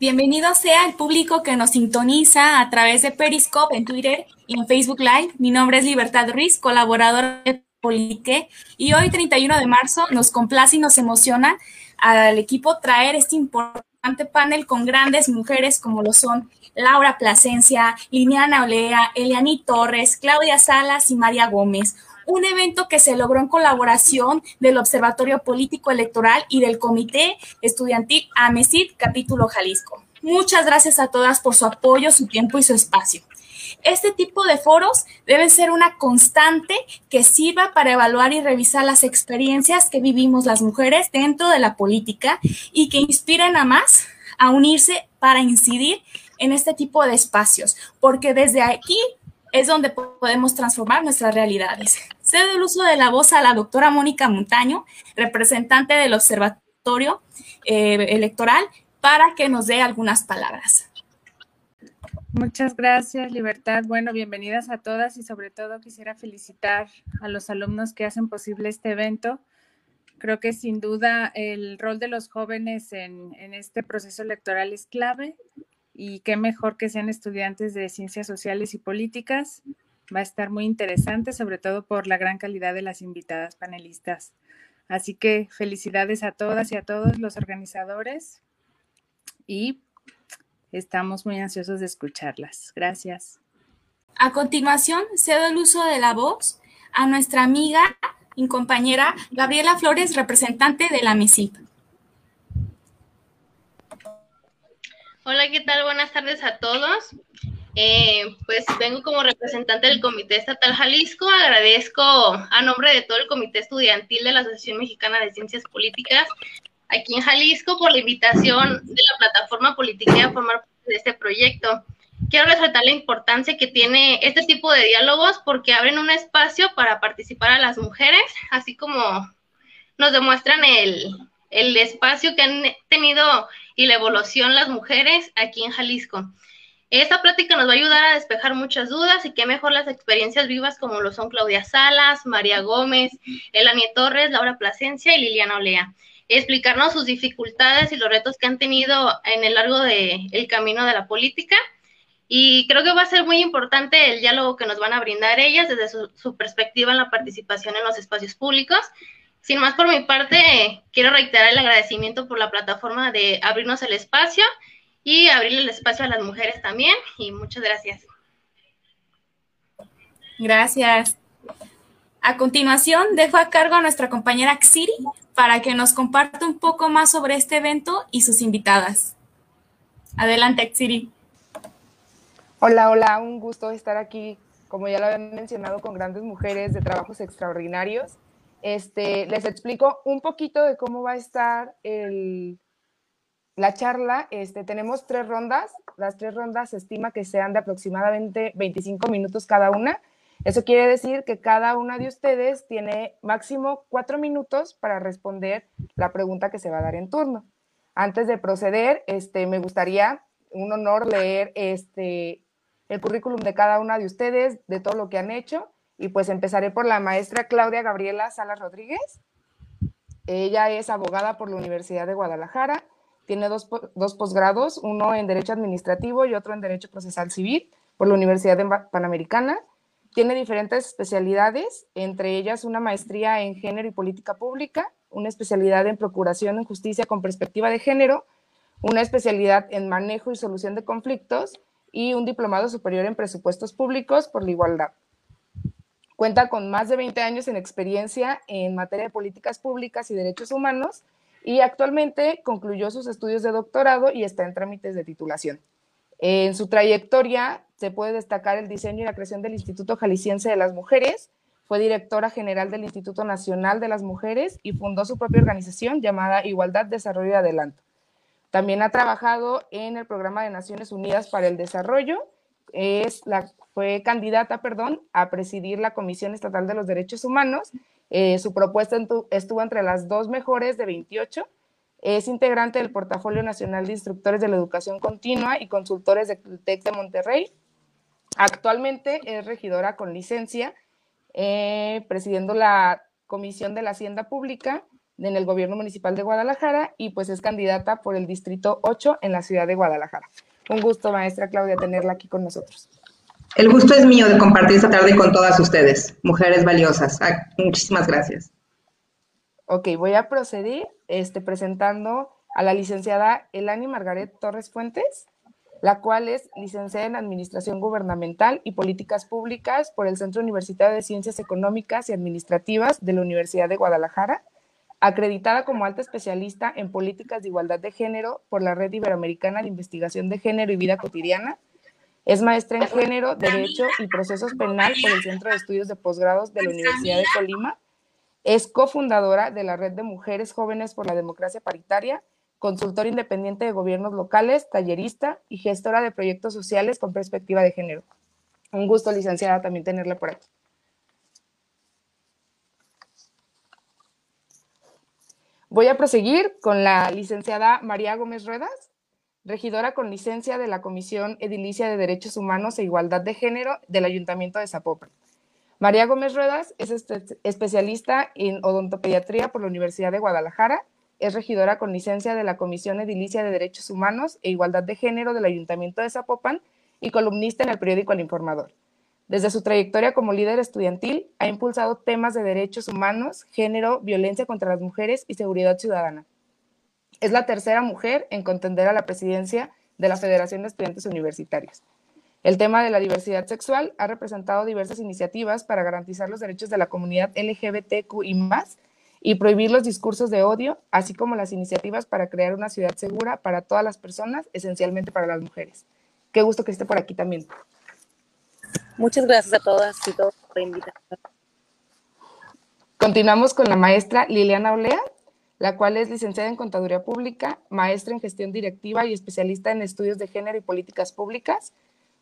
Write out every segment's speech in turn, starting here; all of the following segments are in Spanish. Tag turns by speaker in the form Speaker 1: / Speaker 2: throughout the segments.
Speaker 1: Bienvenido sea el público que nos sintoniza a través de Periscope en Twitter y en Facebook Live. Mi nombre es Libertad Ruiz, colaboradora de Politique, y hoy, 31 de marzo, nos complace y nos emociona al equipo traer este importante panel con grandes mujeres como lo son Laura Plasencia, Liliana Olea, Eliani Torres, Claudia Salas y María Gómez un evento que se logró en colaboración del Observatorio Político Electoral y del Comité Estudiantil AMESID, capítulo Jalisco. Muchas gracias a todas por su apoyo, su tiempo y su espacio. Este tipo de foros debe ser una constante que sirva para evaluar y revisar las experiencias que vivimos las mujeres dentro de la política y que inspiren a más a unirse para incidir en este tipo de espacios, porque desde aquí es donde podemos transformar nuestras realidades. Cedo el uso de la voz a la doctora Mónica Montaño, representante del Observatorio eh, Electoral, para que nos dé algunas palabras.
Speaker 2: Muchas gracias, Libertad. Bueno, bienvenidas a todas y sobre todo quisiera felicitar a los alumnos que hacen posible este evento. Creo que sin duda el rol de los jóvenes en, en este proceso electoral es clave y qué mejor que sean estudiantes de ciencias sociales y políticas. Va a estar muy interesante, sobre todo por la gran calidad de las invitadas panelistas. Así que felicidades a todas y a todos los organizadores y estamos muy ansiosos de escucharlas. Gracias.
Speaker 1: A continuación, cedo el uso de la voz a nuestra amiga y compañera Gabriela Flores, representante de la MESIP.
Speaker 3: Hola, ¿qué tal? Buenas tardes a todos. Eh, pues vengo como representante del Comité Estatal Jalisco. Agradezco a nombre de todo el Comité Estudiantil de la Asociación Mexicana de Ciencias Políticas aquí en Jalisco por la invitación de la plataforma política a formar parte de este proyecto. Quiero resaltar la importancia que tiene este tipo de diálogos porque abren un espacio para participar a las mujeres, así como nos demuestran el, el espacio que han tenido y la evolución las mujeres aquí en Jalisco. Esta plática nos va a ayudar a despejar muchas dudas y qué mejor las experiencias vivas como lo son Claudia Salas, María Gómez, Elanie Torres, Laura Plasencia y Liliana Olea. Explicarnos sus dificultades y los retos que han tenido en el largo del el camino de la política. Y creo que va a ser muy importante el diálogo que nos van a brindar ellas desde su perspectiva en la participación en los espacios públicos sin más por mi parte, quiero reiterar el agradecimiento por la plataforma de abrirnos el espacio y abrirle el espacio a las mujeres también. Y muchas gracias.
Speaker 1: Gracias. A continuación, dejo a cargo a nuestra compañera Xiri para que nos comparta un poco más sobre este evento y sus invitadas. Adelante, Xiri.
Speaker 4: Hola, hola, un gusto estar aquí, como ya lo habían mencionado, con grandes mujeres de trabajos extraordinarios este, les explico un poquito de cómo va a estar la charla. Este, tenemos tres rondas. Las tres rondas se estima que sean de aproximadamente 25 minutos cada una. Eso quiere decir que cada una de ustedes tiene máximo cuatro minutos para responder la pregunta que se va a dar en turno. Antes de proceder, este, me gustaría, un honor, leer este, el currículum de cada una de ustedes, de todo lo que han hecho y pues empezaré por la maestra Claudia Gabriela Salas Rodríguez. Ella es abogada por la Universidad de Guadalajara, tiene dos, dos posgrados, uno en Derecho Administrativo y otro en Derecho Procesal Civil por la Universidad Panamericana. Tiene diferentes especialidades, entre ellas una maestría en Género y Política Pública, una especialidad en Procuración en Justicia con perspectiva de género, una especialidad en Manejo y Solución de Conflictos y un diplomado superior en Presupuestos Públicos por la Igualdad. Cuenta con más de 20 años en experiencia en materia de políticas públicas y derechos humanos y actualmente concluyó sus estudios de doctorado y está en trámites de titulación. En su trayectoria se puede destacar el diseño y la creación del Instituto Jalisciense de las Mujeres, fue directora general del Instituto Nacional de las Mujeres y fundó su propia organización llamada Igualdad, Desarrollo y Adelanto. También ha trabajado en el Programa de Naciones Unidas para el Desarrollo es la, fue candidata, perdón, a presidir la Comisión Estatal de los Derechos Humanos. Eh, su propuesta estuvo entre las dos mejores de 28. Es integrante del Portafolio Nacional de Instructores de la Educación Continua y consultores del TEC de Monterrey. Actualmente es regidora con licencia, eh, presidiendo la Comisión de la Hacienda Pública en el gobierno municipal de Guadalajara y pues es candidata por el distrito 8 en la ciudad de Guadalajara. Un gusto, maestra Claudia, tenerla aquí con nosotros.
Speaker 5: El gusto es mío de compartir esta tarde con todas ustedes, mujeres valiosas. Ah, muchísimas gracias.
Speaker 4: Ok, voy a proceder este, presentando a la licenciada Elani Margaret Torres Fuentes, la cual es licenciada en Administración Gubernamental y Políticas Públicas por el Centro Universitario de Ciencias Económicas y Administrativas de la Universidad de Guadalajara, acreditada como alta especialista en políticas de igualdad de género por la Red Iberoamericana de Investigación de Género y Vida Cotidiana, es maestra en género, derecho y procesos penal por el Centro de Estudios de Posgrados de la Universidad de Colima. Es cofundadora de la Red de Mujeres Jóvenes por la Democracia Paritaria, consultora independiente de gobiernos locales, tallerista y gestora de proyectos sociales con perspectiva de género. Un gusto, licenciada, también tenerla por aquí. Voy a proseguir con la licenciada María Gómez Ruedas regidora con licencia de la Comisión Edilicia de Derechos Humanos e Igualdad de Género del Ayuntamiento de Zapopan. María Gómez Ruedas es este, especialista en odontopediatría por la Universidad de Guadalajara, es regidora con licencia de la Comisión Edilicia de Derechos Humanos e Igualdad de Género del Ayuntamiento de Zapopan y columnista en el periódico El Informador. Desde su trayectoria como líder estudiantil, ha impulsado temas de derechos humanos, género, violencia contra las mujeres y seguridad ciudadana. Es la tercera mujer en contender a la presidencia de la Federación de Estudiantes Universitarios. El tema de la diversidad sexual ha representado diversas iniciativas para garantizar los derechos de la comunidad LGBTQ y más y prohibir los discursos de odio, así como las iniciativas para crear una ciudad segura para todas las personas, esencialmente para las mujeres. Qué gusto que esté por aquí también.
Speaker 6: Muchas gracias a todas y todos por invitarme.
Speaker 4: Continuamos con la maestra Liliana Olea, la cual es licenciada en Contaduría Pública, maestra en Gestión Directiva y especialista en Estudios de Género y Políticas Públicas,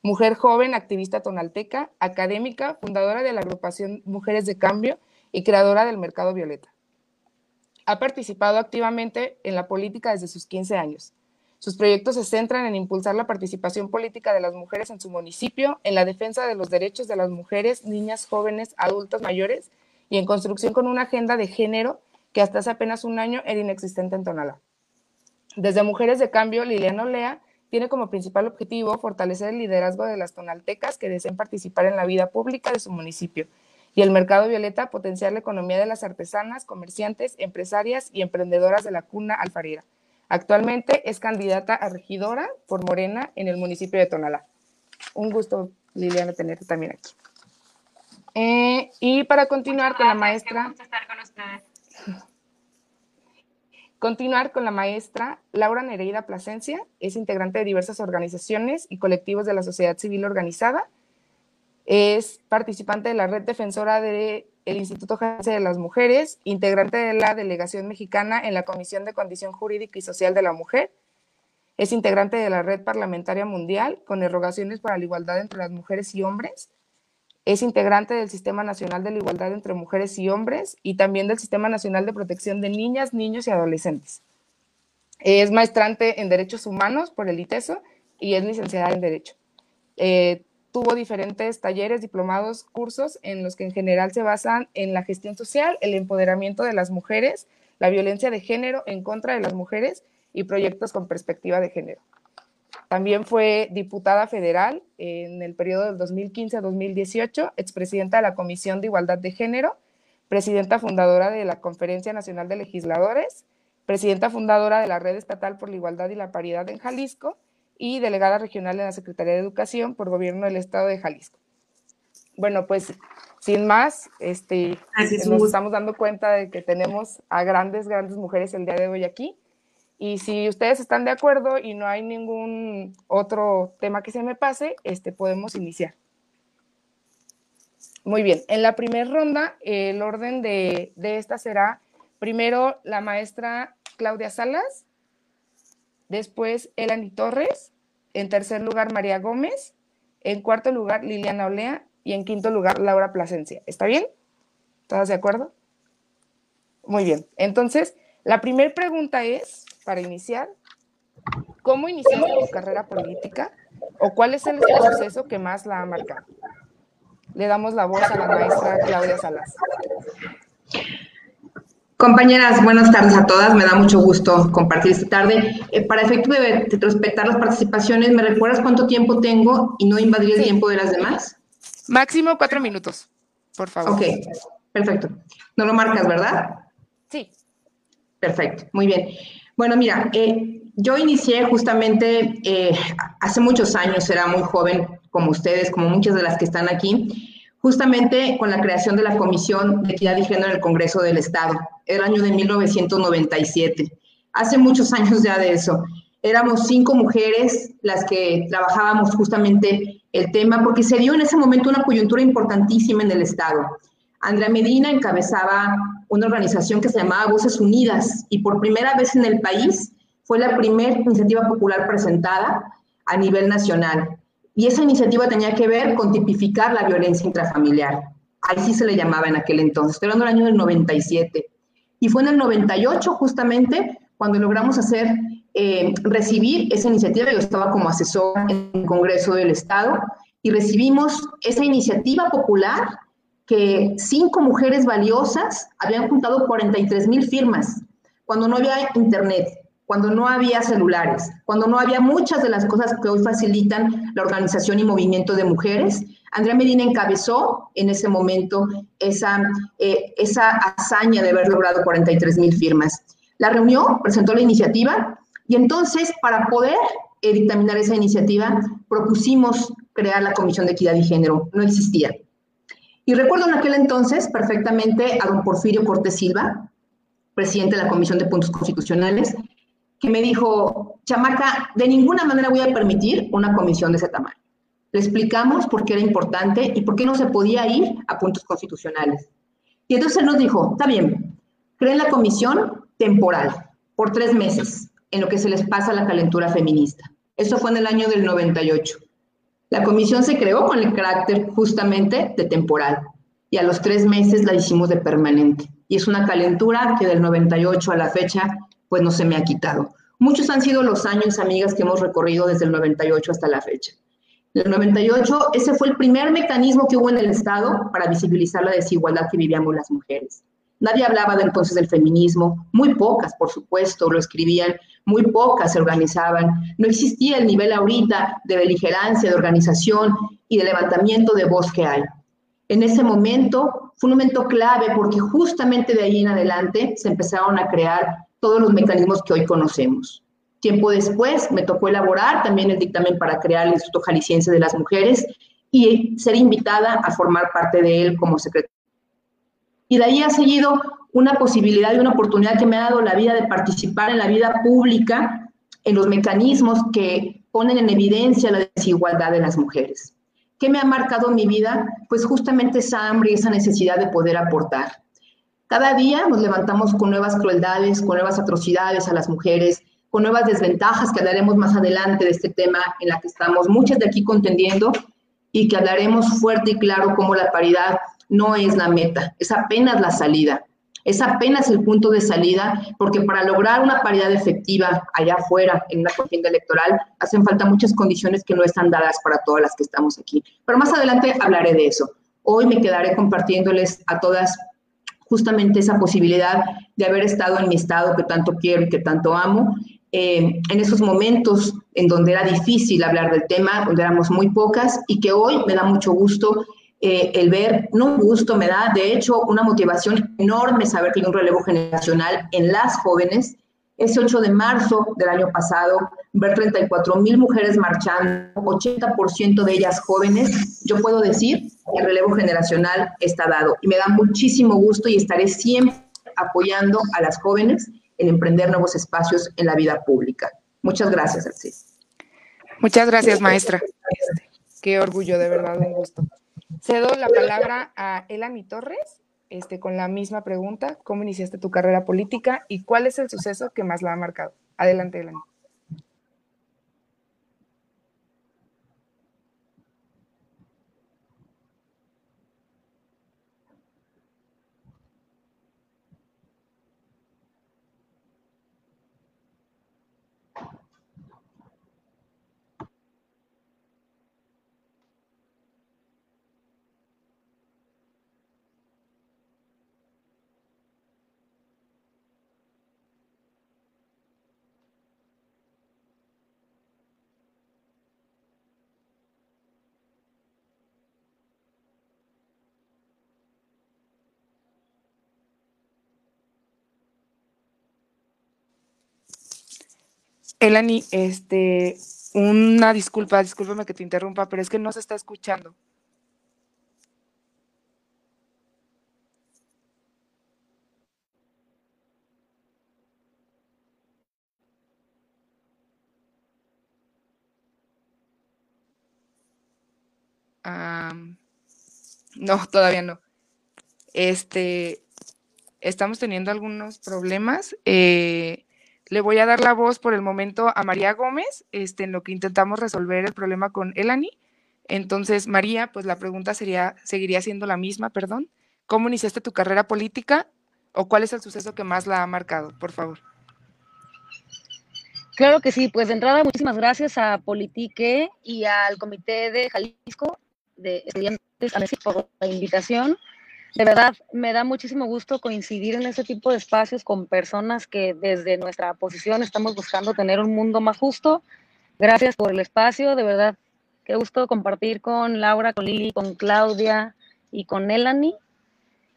Speaker 4: mujer joven, activista tonalteca, académica, fundadora de la agrupación Mujeres de Cambio y creadora del Mercado Violeta. Ha participado activamente en la política desde sus 15 años. Sus proyectos se centran en impulsar la participación política de las mujeres en su municipio, en la defensa de los derechos de las mujeres, niñas, jóvenes, adultos mayores y en construcción con una agenda de género que hasta hace apenas un año era inexistente en Tonalá. Desde Mujeres de Cambio, Liliana Olea tiene como principal objetivo fortalecer el liderazgo de las tonaltecas que deseen participar en la vida pública de su municipio y el mercado violeta potenciar la economía de las artesanas, comerciantes, empresarias y emprendedoras de la cuna alfarera. Actualmente es candidata a regidora por Morena en el municipio de Tonalá. Un gusto, Liliana, tenerte también aquí. Eh, y para continuar con la maestra... Continuar con la maestra Laura Nereida Plasencia, es integrante de diversas organizaciones y colectivos de la sociedad civil organizada. Es participante de la red defensora del Instituto Jalisco de las Mujeres, integrante de la delegación mexicana en la Comisión de Condición Jurídica y Social de la Mujer. Es integrante de la red parlamentaria mundial con erogaciones para la igualdad entre las mujeres y hombres es integrante del Sistema Nacional de la Igualdad entre Mujeres y Hombres y también del Sistema Nacional de Protección de Niñas, Niños y Adolescentes. Es maestrante en Derechos Humanos por el ITESO y es licenciada en Derecho. Eh, tuvo diferentes talleres, diplomados, cursos en los que en general se basan en la gestión social, el empoderamiento de las mujeres, la violencia de género en contra de las mujeres y proyectos con perspectiva de género. También fue diputada federal en el periodo del 2015 a 2018, expresidenta de la Comisión de Igualdad de Género, presidenta fundadora de la Conferencia Nacional de Legisladores, presidenta fundadora de la Red Estatal por la Igualdad y la Paridad en Jalisco y delegada regional en la Secretaría de Educación por Gobierno del Estado de Jalisco. Bueno, pues sin más, este, nos estamos dando cuenta de que tenemos a grandes, grandes mujeres el día de hoy aquí y si ustedes están de acuerdo y no hay ningún otro tema que se me pase, este, podemos iniciar. Muy bien, en la primera ronda, el orden de, de esta será primero la maestra Claudia Salas, después Elani Torres, en tercer lugar María Gómez, en cuarto lugar Liliana Olea y en quinto lugar Laura Plasencia. ¿Está bien? ¿Todas de acuerdo? Muy bien, entonces la primera pregunta es, para iniciar, ¿cómo iniciaste tu carrera política o cuál es el proceso que más la ha marcado? Le damos la voz a la maestra Claudia Salas.
Speaker 5: Compañeras, buenas tardes a todas. Me da mucho gusto compartir esta tarde. Eh, para efecto de, respetar las participaciones, ¿me recuerdas cuánto tiempo tengo y no invadir el tiempo de las demás?
Speaker 4: Máximo cuatro minutos, por favor.
Speaker 5: Ok, perfecto. No lo marcas, ¿verdad?
Speaker 4: Sí.
Speaker 5: Perfecto, muy bien. Bueno, mira, eh, yo inicié justamente eh, hace muchos años, era muy joven como ustedes, como muchas de las que están aquí justamente con la creación de la Comisión de Equidad y Género en el Congreso del Estado, el año de 1997. Hace muchos años ya de eso. Éramos cinco mujeres las que trabajábamos justamente el tema, porque se dio en ese momento una coyuntura importantísima en el Estado. Andrea Medina encabezaba una organización que se llamaba Voces Unidas y por primera vez en el país fue la primera iniciativa popular presentada a nivel nacional. Y esa iniciativa tenía que ver con tipificar la violencia intrafamiliar. Ahí sí se le llamaba en aquel entonces, estoy hablando del año del 97. Y fue en el 98 justamente cuando logramos hacer, eh, recibir esa iniciativa, yo estaba como asesor en el Congreso del Estado, y recibimos esa iniciativa popular que cinco mujeres valiosas habían juntado 43 mil firmas cuando no había internet, cuando no había celulares, cuando no había muchas de las cosas que hoy facilitan la organización y movimiento de mujeres. Andrea Medina encabezó en ese momento esa, eh, esa hazaña de haber logrado 43 mil firmas. La reunió, presentó la iniciativa y entonces para poder eh, dictaminar esa iniciativa propusimos crear la Comisión de Equidad y Género. No existía. Y recuerdo en aquel entonces perfectamente a don Porfirio Cortés Silva, presidente de la Comisión de Puntos Constitucionales, que me dijo, chamaca, de ninguna manera voy a permitir una comisión de ese tamaño. Le explicamos por qué era importante y por qué no se podía ir a puntos constitucionales. Y entonces él nos dijo, está bien, creen la comisión temporal, por tres meses, en lo que se les pasa la calentura feminista. Eso fue en el año del 98. La comisión se creó con el carácter justamente de temporal y a los tres meses la hicimos de permanente. Y es una calentura que del 98 a la fecha pues no se me ha quitado. Muchos han sido los años, amigas, que hemos recorrido desde el 98 hasta la fecha. En el 98, ese fue el primer mecanismo que hubo en el Estado para visibilizar la desigualdad que vivíamos las mujeres. Nadie hablaba de entonces del feminismo, muy pocas, por supuesto, lo escribían, muy pocas se organizaban. No existía el nivel ahorita de beligerancia, de organización y de levantamiento de voz que hay. En ese momento fue un momento clave porque justamente de ahí en adelante se empezaron a crear todos los mecanismos que hoy conocemos. Tiempo después me tocó elaborar también el dictamen para crear el Instituto Jalisciense de las Mujeres y ser invitada a formar parte de él como secretaria. Y de ahí ha seguido una posibilidad y una oportunidad que me ha dado la vida de participar en la vida pública, en los mecanismos que ponen en evidencia la desigualdad de las mujeres. ¿Qué me ha marcado mi vida? Pues justamente esa hambre y esa necesidad de poder aportar. Cada día nos levantamos con nuevas crueldades, con nuevas atrocidades a las mujeres, con nuevas desventajas que hablaremos más adelante de este tema en la que estamos muchas de aquí contendiendo y que hablaremos fuerte y claro cómo la paridad no es la meta, es apenas la salida, es apenas el punto de salida, porque para lograr una paridad efectiva allá afuera en una contienda electoral hacen falta muchas condiciones que no están dadas para todas las que estamos aquí. Pero más adelante hablaré de eso. Hoy me quedaré compartiéndoles a todas justamente esa posibilidad de haber estado en mi estado que tanto quiero y que tanto amo, eh, en esos momentos en donde era difícil hablar del tema, donde éramos muy pocas y que hoy me da mucho gusto eh, el ver, no un gusto, me da de hecho una motivación enorme saber que hay un relevo generacional en las jóvenes. Ese 8 de marzo del año pasado, ver 34 mil mujeres marchando, 80% de ellas jóvenes, yo puedo decir el relevo generacional está dado. Y me da muchísimo gusto y estaré siempre apoyando a las jóvenes en emprender nuevos espacios en la vida pública. Muchas gracias, Alcis.
Speaker 4: Muchas gracias, maestra. Qué orgullo, de verdad, un gusto. Cedo la palabra a Elani Torres, este, con la misma pregunta, ¿cómo iniciaste tu carrera política y cuál es el suceso que más la ha marcado? Adelante, Elani. Elani, este, una disculpa, discúlpame que te interrumpa, pero es que no se está escuchando. no, todavía no. Este, estamos teniendo algunos problemas. Eh, le voy a dar la voz por el momento a María Gómez, este, en lo que intentamos resolver el problema con Elani. Entonces, María, pues la pregunta sería, seguiría siendo la misma, perdón. ¿Cómo iniciaste tu carrera política o cuál es el suceso que más la ha marcado, por favor?
Speaker 6: Claro que sí, pues de entrada muchísimas gracias a Politique y al Comité de Jalisco de Estudiantes por la invitación de verdad, me da muchísimo gusto coincidir en este tipo de espacios con personas que desde nuestra posición estamos buscando tener un mundo más justo. Gracias por el espacio, de verdad, qué gusto compartir con Laura, con Lili, con Claudia y con Elani.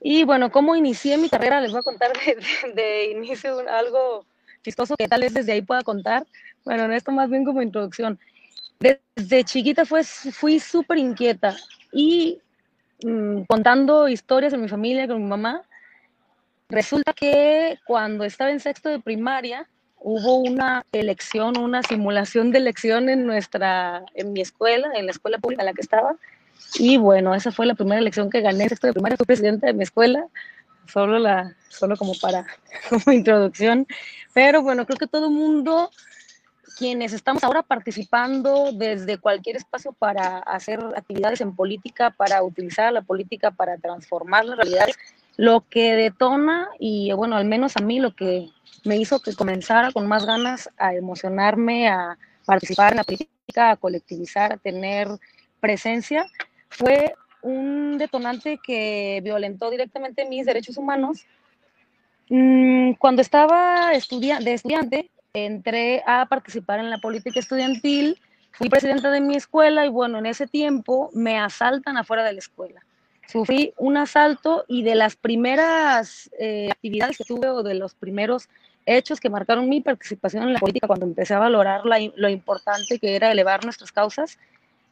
Speaker 6: Y bueno, cómo inicié mi carrera, les voy a contar de, de inicio algo chistoso que tal vez desde ahí pueda contar. Bueno, en esto más bien como introducción. Desde chiquita fue, fui súper inquieta y Mm, contando historias de mi familia con mi mamá, resulta que cuando estaba en sexto de primaria hubo una elección, una simulación de elección en nuestra, en mi escuela, en la escuela pública en la que estaba. Y bueno, esa fue la primera elección que gané en sexto de primaria, fui presidenta de mi escuela, solo, la, solo como para, como introducción. Pero bueno, creo que todo el mundo quienes estamos ahora participando desde cualquier espacio para hacer actividades en política, para utilizar la política para transformar la realidad, lo que detona y bueno, al menos a mí lo que me hizo que comenzara con más ganas a emocionarme, a participar en la política, a colectivizar, a tener presencia, fue un detonante que violentó directamente mis derechos humanos. Mm, cuando estaba de estudiante, entré a participar en la política estudiantil, fui presidenta de mi escuela y bueno, en ese tiempo me asaltan afuera de la escuela. Sufrí un asalto y de las primeras eh, actividades que tuve o de los primeros hechos que marcaron mi participación en la política cuando empecé a valorar lo importante que era elevar nuestras causas,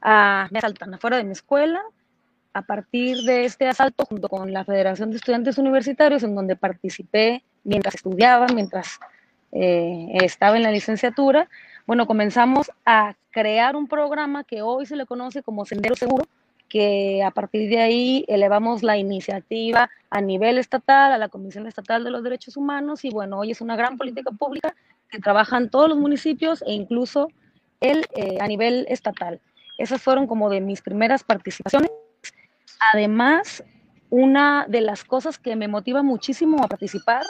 Speaker 6: ah, me asaltan afuera de mi escuela. A partir de este asalto, junto con la Federación de Estudiantes Universitarios, en donde participé mientras estudiaba, mientras eh, estaba en la licenciatura, bueno, comenzamos a crear un programa que hoy se le conoce como Sendero Seguro, que a partir de ahí elevamos la iniciativa a nivel estatal, a la Comisión Estatal de los Derechos Humanos, y bueno, hoy es una gran política pública que trabaja en todos los municipios e incluso el, eh, a nivel estatal. Esas fueron como de mis primeras participaciones. Además, una de las cosas que me motiva muchísimo a participar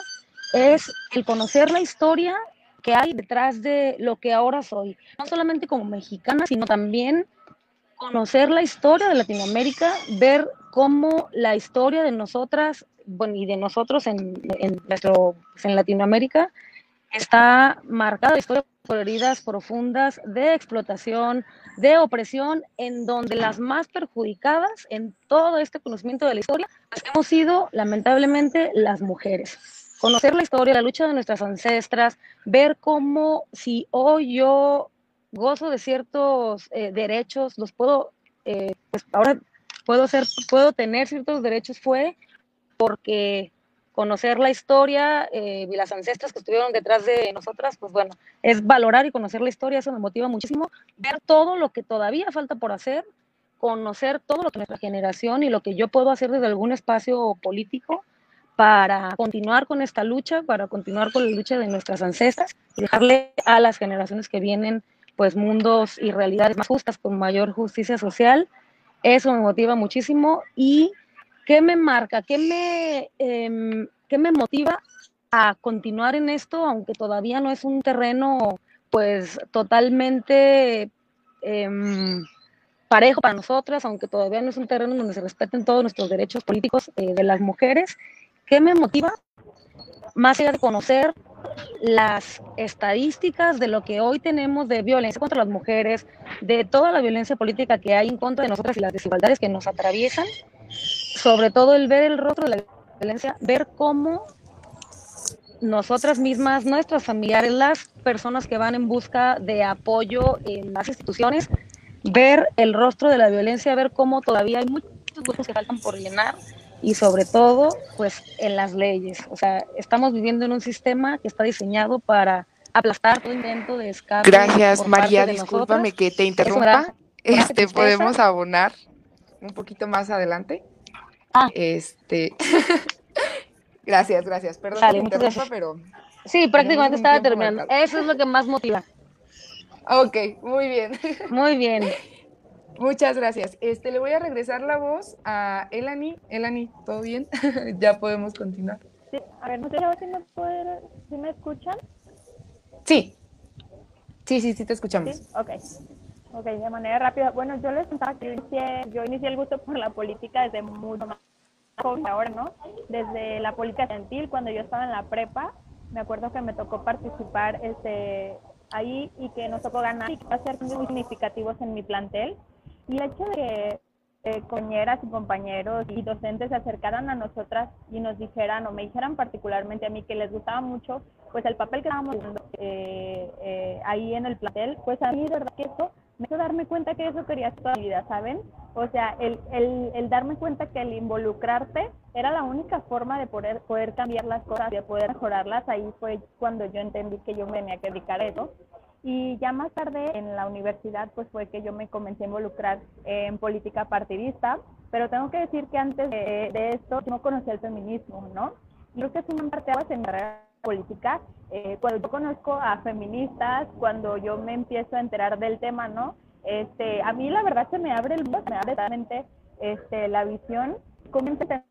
Speaker 6: es el conocer la historia que hay detrás de lo que ahora soy, no solamente como mexicana, sino también conocer la historia de Latinoamérica, ver cómo la historia de nosotras, bueno, y de nosotros en, nuestro, pues, en Latinoamérica está marcada por heridas profundas de explotación, de opresión, en donde las más perjudicadas en todo este conocimiento de la historia hemos sido lamentablemente las mujeres conocer la historia, la lucha de nuestras ancestras, ver cómo si hoy yo gozo de ciertos eh, derechos, los puedo, eh, pues ahora puedo ser, puedo tener ciertos derechos fue porque conocer la historia eh, y las ancestras que estuvieron detrás de nosotras, pues bueno, es valorar y conocer la historia, eso me motiva muchísimo, ver todo lo que todavía falta por hacer, conocer todo lo que nuestra generación y lo que yo puedo hacer desde algún espacio político, para continuar con esta lucha, para continuar con la lucha de nuestras ancestras y dejarle a las generaciones que vienen pues mundos y realidades más justas con mayor justicia social. Eso me motiva muchísimo y ¿qué me marca? ¿Qué me, em, ¿qué me motiva a continuar en esto, aunque todavía no es un terreno pues totalmente em, parejo para nosotras, aunque todavía no es un terreno donde se respeten todos nuestros derechos políticos eh, de las mujeres, ¿Qué me motiva? Más allá de conocer las estadísticas de lo que hoy tenemos de violencia contra las mujeres, de toda la violencia política que hay en contra de nosotras y las desigualdades que nos atraviesan, sobre todo el ver el rostro de la violencia, ver cómo nosotras mismas, nuestras familiares, las personas que van en busca de apoyo en las instituciones, ver el rostro de la violencia, ver cómo todavía hay muchos huecos que faltan por llenar y sobre todo, pues en las leyes. O sea, estamos viviendo en un sistema que está diseñado para aplastar todo intento de escape.
Speaker 4: Gracias, María, discúlpame que te interrumpa. Este, podemos abonar un poquito más adelante.
Speaker 6: Ah.
Speaker 4: Este, gracias, gracias. Perdón
Speaker 6: Dale,
Speaker 4: que
Speaker 6: muchas
Speaker 4: interrumpa,
Speaker 6: gracias.
Speaker 4: pero
Speaker 6: Sí, prácticamente estaba terminando.
Speaker 4: marcado.
Speaker 6: Eso es lo que más motiva.
Speaker 4: Ok, muy bien.
Speaker 6: Muy bien.
Speaker 4: Muchas gracias. Este, le voy a regresar la voz a Elani. Elani, ¿todo bien? ya podemos continuar.
Speaker 7: Sí, a ver, no sé si me, puede- si me escuchan.
Speaker 4: Sí. Sí, sí, sí, te escuchamos.
Speaker 7: Sí, ok. Ok, de manera rápida. Bueno, yo les contaba que yo inicié, yo inicié el gusto por la política desde mucho más joven ahora, ¿no? Desde la política estudiantil, cuando yo estaba en la prepa, me acuerdo que me tocó participar este, ahí y que nos tocó ganar y hacer cambios muy significativos en mi plantel. Y el hecho de que eh, y compañeros y docentes se acercaran a nosotras y nos dijeran, o me dijeran particularmente a mí que les gustaba mucho, pues el papel que estábamos haciendo eh, eh, ahí en el plantel, pues a mí de verdad que eso me hizo darme cuenta que eso quería toda mi vida, ¿saben? O sea, el, el, el darme cuenta que el involucrarte era la única forma de poder, poder cambiar las cosas, de poder mejorarlas, ahí fue cuando yo entendí que yo me tenía que dedicar a eso. Y ya más tarde en la universidad, pues fue que yo me comencé a involucrar en política partidista, pero tengo que decir que antes de, de esto no conocía el feminismo, ¿no? Y creo que es una parte en mi carrera política, eh, cuando yo conozco a feministas, cuando yo me empiezo a enterar del tema, ¿no? Este, a mí la verdad se me abre el mundo, se me abre totalmente este, la visión, comienzo a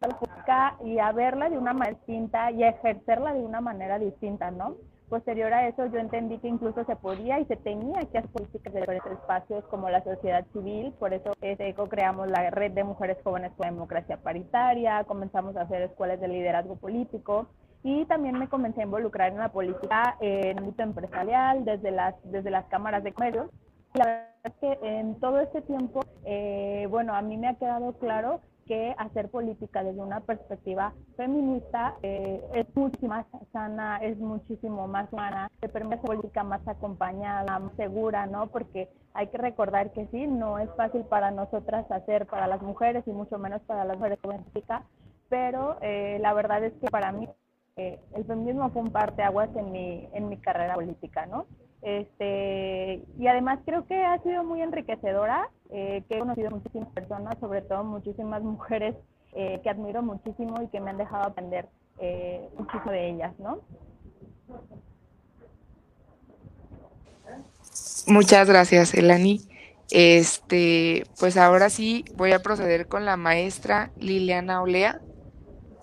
Speaker 7: la política y a verla de una manera distinta y a ejercerla de una manera distinta, ¿no? Posterior a eso, yo entendí que incluso se podía y se tenía que hacer políticas de diferentes espacios como la sociedad civil, por eso este, creamos la red de mujeres jóvenes por democracia paritaria, comenzamos a hacer escuelas de liderazgo político y también me comencé a involucrar en la política eh, en el ámbito empresarial, desde las, desde las cámaras de comercio. La verdad es que en todo este tiempo, eh, bueno, a mí me ha quedado claro que hacer política desde una perspectiva feminista eh, es mucho más sana, es muchísimo más humana, te permite hacer política más acompañada, más segura, ¿no? Porque hay que recordar que sí, no es fácil para nosotras hacer, para las mujeres y mucho menos para las mujeres política, pero eh, la verdad es que para mí eh, el feminismo fue un parteaguas en mi, en mi carrera política, ¿no? Este, y además creo que ha sido muy enriquecedora, eh, que he conocido muchísimas personas, sobre todo muchísimas mujeres eh, que admiro muchísimo y que me han dejado aprender eh, muchísimo de ellas, ¿no?
Speaker 4: Muchas gracias, Elani. Este, pues ahora sí voy a proceder con la maestra Liliana Olea.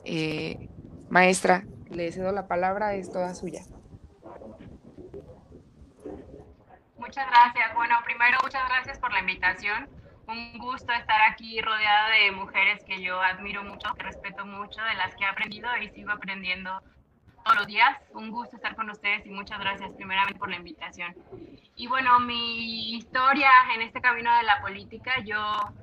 Speaker 4: Eh, maestra, le cedo la palabra, es toda suya.
Speaker 8: Muchas gracias. Bueno, primero, muchas gracias por la invitación. Un gusto estar aquí rodeada de mujeres que yo admiro mucho, que respeto mucho, de las que he aprendido y sigo aprendiendo todos los días. Un gusto estar con ustedes y muchas gracias primeramente por la invitación. Y bueno, mi historia en este camino de la política, yo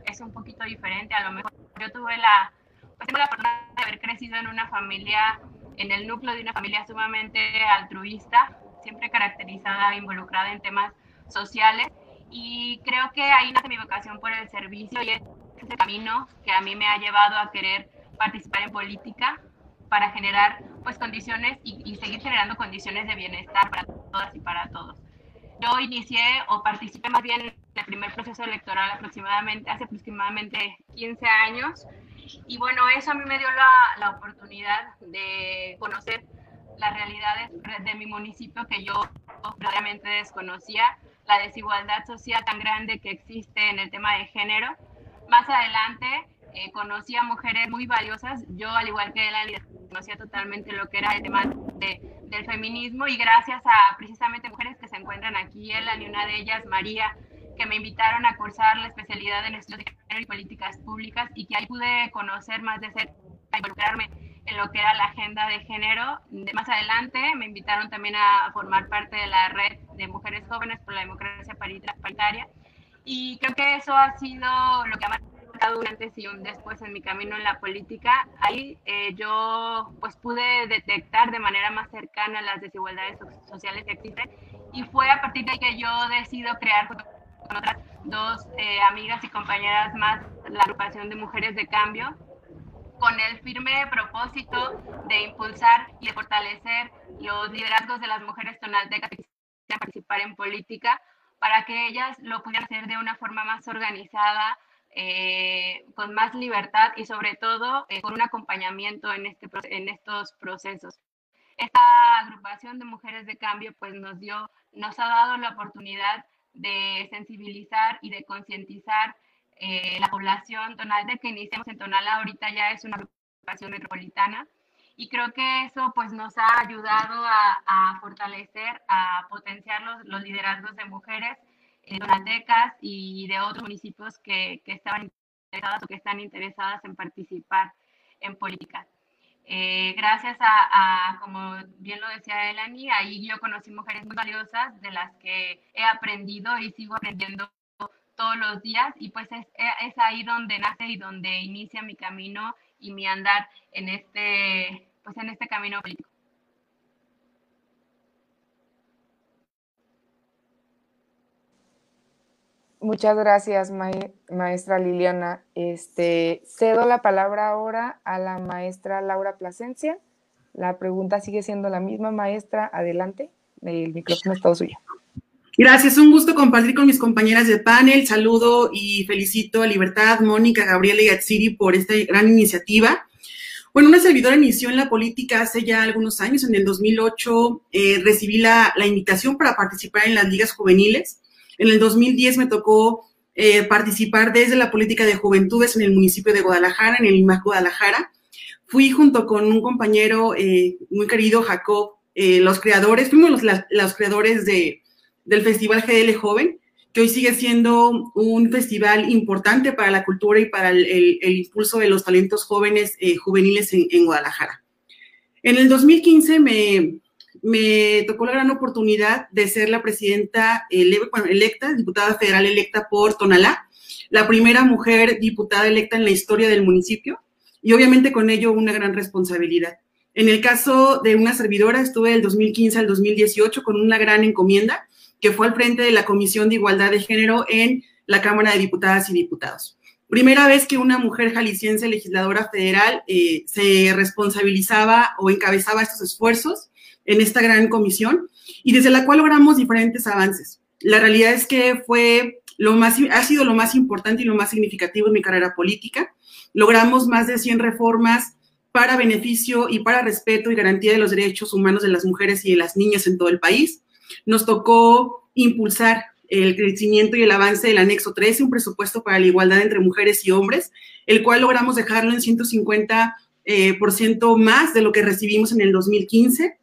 Speaker 8: es un poquito diferente. A lo mejor yo tuve la, pues tengo la fortuna de haber crecido en una familia, en el núcleo de una familia sumamente altruista, siempre caracterizada, involucrada en temas sociales. Y creo que ahí nace mi vocación por el servicio y es ese camino que a mí me ha llevado a querer participar en política para generar pues condiciones y, y seguir generando condiciones de bienestar para todas y para todos. Yo inicié o participé más bien en el primer proceso electoral aproximadamente hace aproximadamente 15 años. Y bueno, eso a mí me dio la, la oportunidad de conocer las realidades de mi municipio que yo realmente desconocía, la desigualdad social tan grande que existe en el tema de género. Más adelante eh, conocí a mujeres muy valiosas, yo al igual que él conocía totalmente lo que era el tema de, del feminismo y gracias a precisamente mujeres que se encuentran aquí, él y una de ellas, María, que me invitaron a cursar la especialidad en estudios de género y políticas públicas y que ahí pude conocer más de cerca, involucrarme en lo que era la agenda de género. Más adelante me invitaron también a formar parte de la red de mujeres jóvenes por la democracia paritaria y creo que eso ha sido lo que ha marcado un antes y un después en mi camino en la política. Ahí eh, yo pues pude detectar de manera más cercana las desigualdades sociales que existen y fue a partir de que yo decido crear con otras dos eh, amigas y compañeras más la agrupación de mujeres de cambio con el firme propósito de impulsar y de fortalecer los liderazgos de las mujeres tonaltecas que participar en política para que ellas lo pudieran hacer de una forma más organizada, eh, con más libertad y sobre todo eh, con un acompañamiento en, este, en estos procesos. Esta agrupación de mujeres de cambio pues nos dio, nos ha dado la oportunidad de sensibilizar y de concientizar eh, la población tonal de que iniciamos en Tonala ahorita ya es una agrupación metropolitana y creo que eso pues nos ha ayudado a, fortalecer, a potenciar los, los liderazgos de mujeres eh, tonaltecas y de otros municipios que, que, estaban interesadas que están interesadas en participar en política. Eh, gracias a, como bien lo decía Elani, ahí yo conocí mujeres muy valiosas de las que he aprendido y sigo aprendiendo todos los días y pues es, es ahí donde nace y donde inicia mi camino y mi andar en este, pues en este camino político.
Speaker 4: Muchas gracias, maestra Liliana. Este, cedo la palabra ahora a la maestra Laura Plasencia. La pregunta sigue siendo la misma, maestra. Adelante, el micrófono es todo suyo.
Speaker 9: Gracias, un gusto compartir con mis compañeras de panel. Saludo y felicito a Libertad, Mónica, Gabriela y Atsiri por esta gran iniciativa. Bueno, una servidora inició en la política hace ya algunos años, en el 2008 eh, recibí la, invitación para participar en las ligas juveniles. En el 2010 me tocó eh, participar desde la política de juventudes en el municipio de Guadalajara, en el IMAC Guadalajara. Fui junto con un compañero eh, muy querido, Jacob, los creadores, fuimos los, los creadores de, del Festival GDL Joven, que hoy sigue siendo un festival importante para la cultura y para el, impulso de los talentos jóvenes eh, juveniles en, Guadalajara. En el 2015 me, me, tocó la gran oportunidad de ser la presidenta electa, diputada federal electa por Tonalá, la primera mujer diputada electa en la historia del municipio y obviamente con ello una gran responsabilidad. En el caso de una servidora, estuve del 2015 al 2018 con una gran encomienda que fue al frente de la Comisión de Igualdad de Género en la Cámara de Diputadas y Diputados. Primera vez que una mujer jalisciense legisladora federal eh, se responsabilizaba o encabezaba estos esfuerzos en esta gran comisión y desde la cual logramos diferentes avances. La realidad es que fue lo más, ha sido lo más importante y lo más significativo en mi carrera política. Logramos más de 100 reformas para beneficio y para respeto y garantía de los derechos humanos de las mujeres y de las niñas en todo el país. Nos tocó impulsar el crecimiento y el avance del anexo 13, un presupuesto para la igualdad entre mujeres y hombres, el cual logramos dejarlo en 150 eh, más de lo que recibimos en el 2015.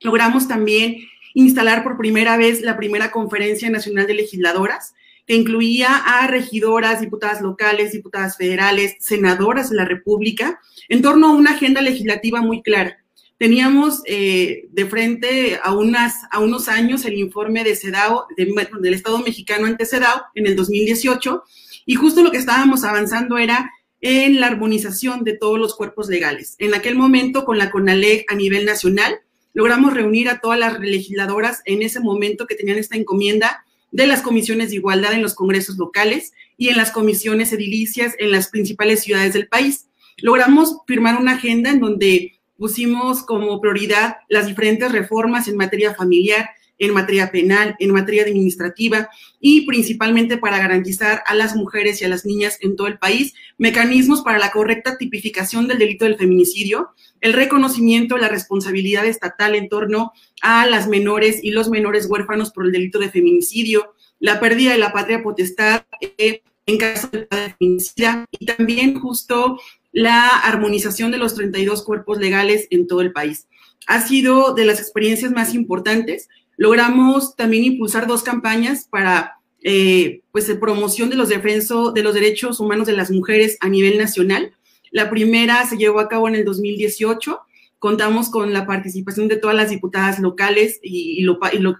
Speaker 9: Logramos también instalar por primera vez la primera conferencia nacional de legisladoras, que incluía a regidoras, diputadas locales, diputadas federales, senadoras de la República, en torno a una agenda legislativa muy clara teníamos eh, de frente a, unas, a unos años el informe de CEDAW, del Estado mexicano ante CEDAW, en el 2018, y justo lo que estábamos avanzando era en la armonización de todos los cuerpos legales. En aquel momento, con la CONALEC a nivel nacional, logramos reunir a todas las legisladoras en ese momento que tenían esta encomienda de las comisiones de igualdad en los congresos locales y en las comisiones edilicias en las principales ciudades del país. Logramos firmar una agenda en donde pusimos como prioridad las diferentes reformas en materia familiar, en materia penal, en materia administrativa y principalmente para garantizar a las mujeres y a las niñas en todo el país mecanismos para la correcta tipificación del delito del feminicidio, el reconocimiento de la responsabilidad estatal en torno a las menores y los menores huérfanos por el delito de feminicidio, la pérdida de la patria potestad eh, en caso de feminicidio y también justo la armonización de los 32 cuerpos legales en todo el país. Ha sido de las experiencias más importantes. Logramos también impulsar dos campañas para eh, pues, promoción de los, defenso, de los derechos humanos de las mujeres a nivel nacional. La primera se llevó a cabo en el 2018. Contamos con la participación de todas las diputadas locales y, y,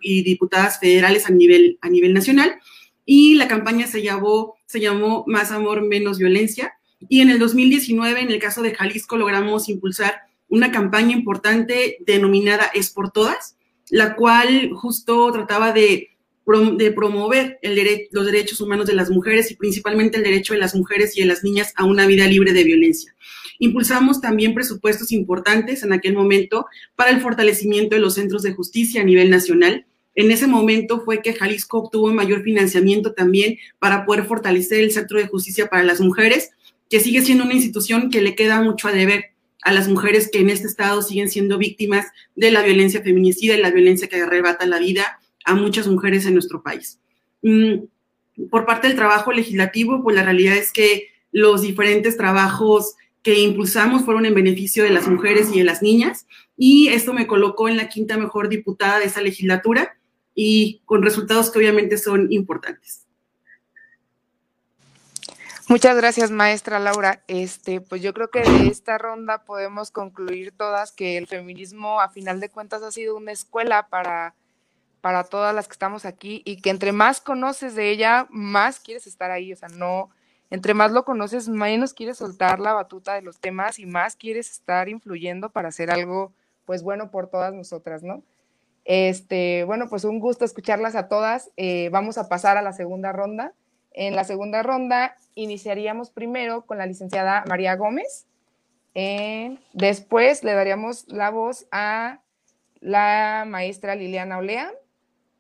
Speaker 9: y diputadas federales a nivel, a nivel nacional. y la campaña se llamó, se llamó Más Amor, Menos Violencia. Y en el 2019, en el caso de Jalisco, logramos impulsar una campaña importante denominada Es por Todas, la cual justo trataba de, de promover el los derechos humanos de las mujeres y principalmente el derecho de las mujeres y de las niñas a una vida libre de violencia. Impulsamos también presupuestos importantes en aquel momento para el fortalecimiento de los centros de justicia a nivel nacional, en ese momento fue que Jalisco obtuvo mayor financiamiento también para poder fortalecer el Centro de Justicia para las Mujeres, que sigue siendo una institución que le queda mucho a deber a las mujeres que en este estado siguen siendo víctimas de la violencia feminicida y la violencia que arrebata la vida a muchas mujeres en nuestro país. Mm, por parte del trabajo legislativo, pues la realidad es que los diferentes trabajos que impulsamos fueron en beneficio de las mujeres y de las niñas, y esto me colocó en la quinta mejor diputada de esa legislatura, y con resultados que obviamente son importantes.
Speaker 4: Muchas gracias, maestra Laura. Este, pues yo creo que de esta ronda podemos concluir todas que el feminismo, a final de cuentas, ha sido una escuela para, para todas las que estamos aquí y que entre más conoces de ella, más quieres estar ahí. O sea, no, entre más lo conoces, menos quieres soltar la batuta de los temas y más quieres estar influyendo para hacer algo, pues bueno, por todas nosotras, ¿no? Este, bueno, pues un gusto escucharlas a todas. Eh, vamos a pasar a la segunda ronda. En la segunda ronda iniciaríamos primero con la licenciada María Gómez. Después le daríamos la voz a la maestra Liliana Olea.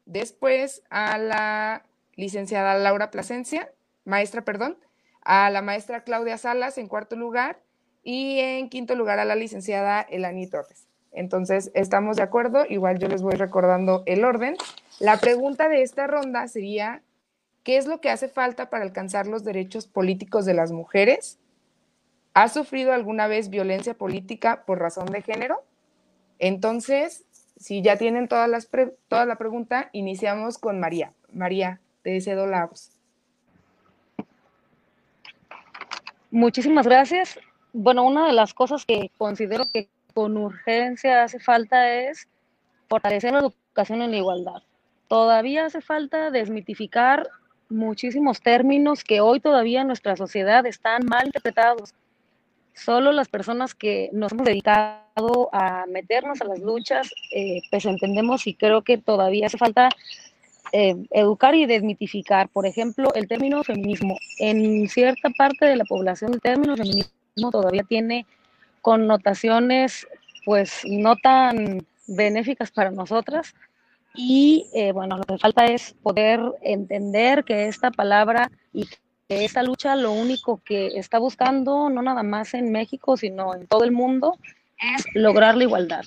Speaker 4: Después a la licenciada Laura Plasencia, maestra, perdón, a la maestra Claudia Salas en cuarto lugar y en quinto lugar a la licenciada Elani Torres. Entonces, estamos de acuerdo, igual yo les voy recordando el orden. La pregunta de esta ronda sería, ¿qué es lo que hace falta para alcanzar los derechos políticos de las mujeres? ¿Ha sufrido alguna vez violencia política por razón de género? Entonces, si ya tienen todas las toda la pregunta, iniciamos con María. María, te cedo la.
Speaker 6: Muchísimas gracias. Bueno, una de las cosas que considero que con urgencia hace falta es fortalecer la educación en la igualdad. Todavía hace falta desmitificar muchísimos términos que hoy todavía en nuestra sociedad están mal interpretados. Solo las personas que nos hemos dedicado a meternos a las luchas, eh, pues entendemos y creo que todavía hace falta eh, educar y desmitificar. Por ejemplo, el término feminismo. En cierta parte de la población el término feminismo todavía tiene connotaciones pues no tan benéficas para nosotras. Y eh, bueno, lo que falta es poder entender que esta palabra y que esta lucha lo único que está buscando, no nada más en México, sino en todo el mundo, es lograr la igualdad.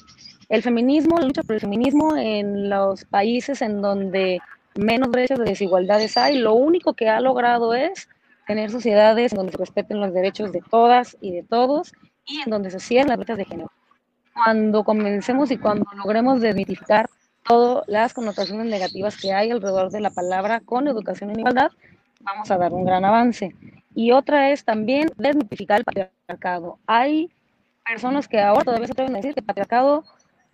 Speaker 6: El feminismo, la lucha por el feminismo en los países en donde menos brechas de desigualdades hay, lo único que ha logrado es tener sociedades donde se respeten los derechos de todas y de todos y en donde se cierran las brechas de género. Cuando comencemos y cuando logremos desmitificar todas las connotaciones negativas que hay alrededor de la palabra con educación en igualdad, vamos a dar un gran avance. Y otra es también desmitificar el patriarcado. Hay personas que ahora todavía se atreven a decir que el patriarcado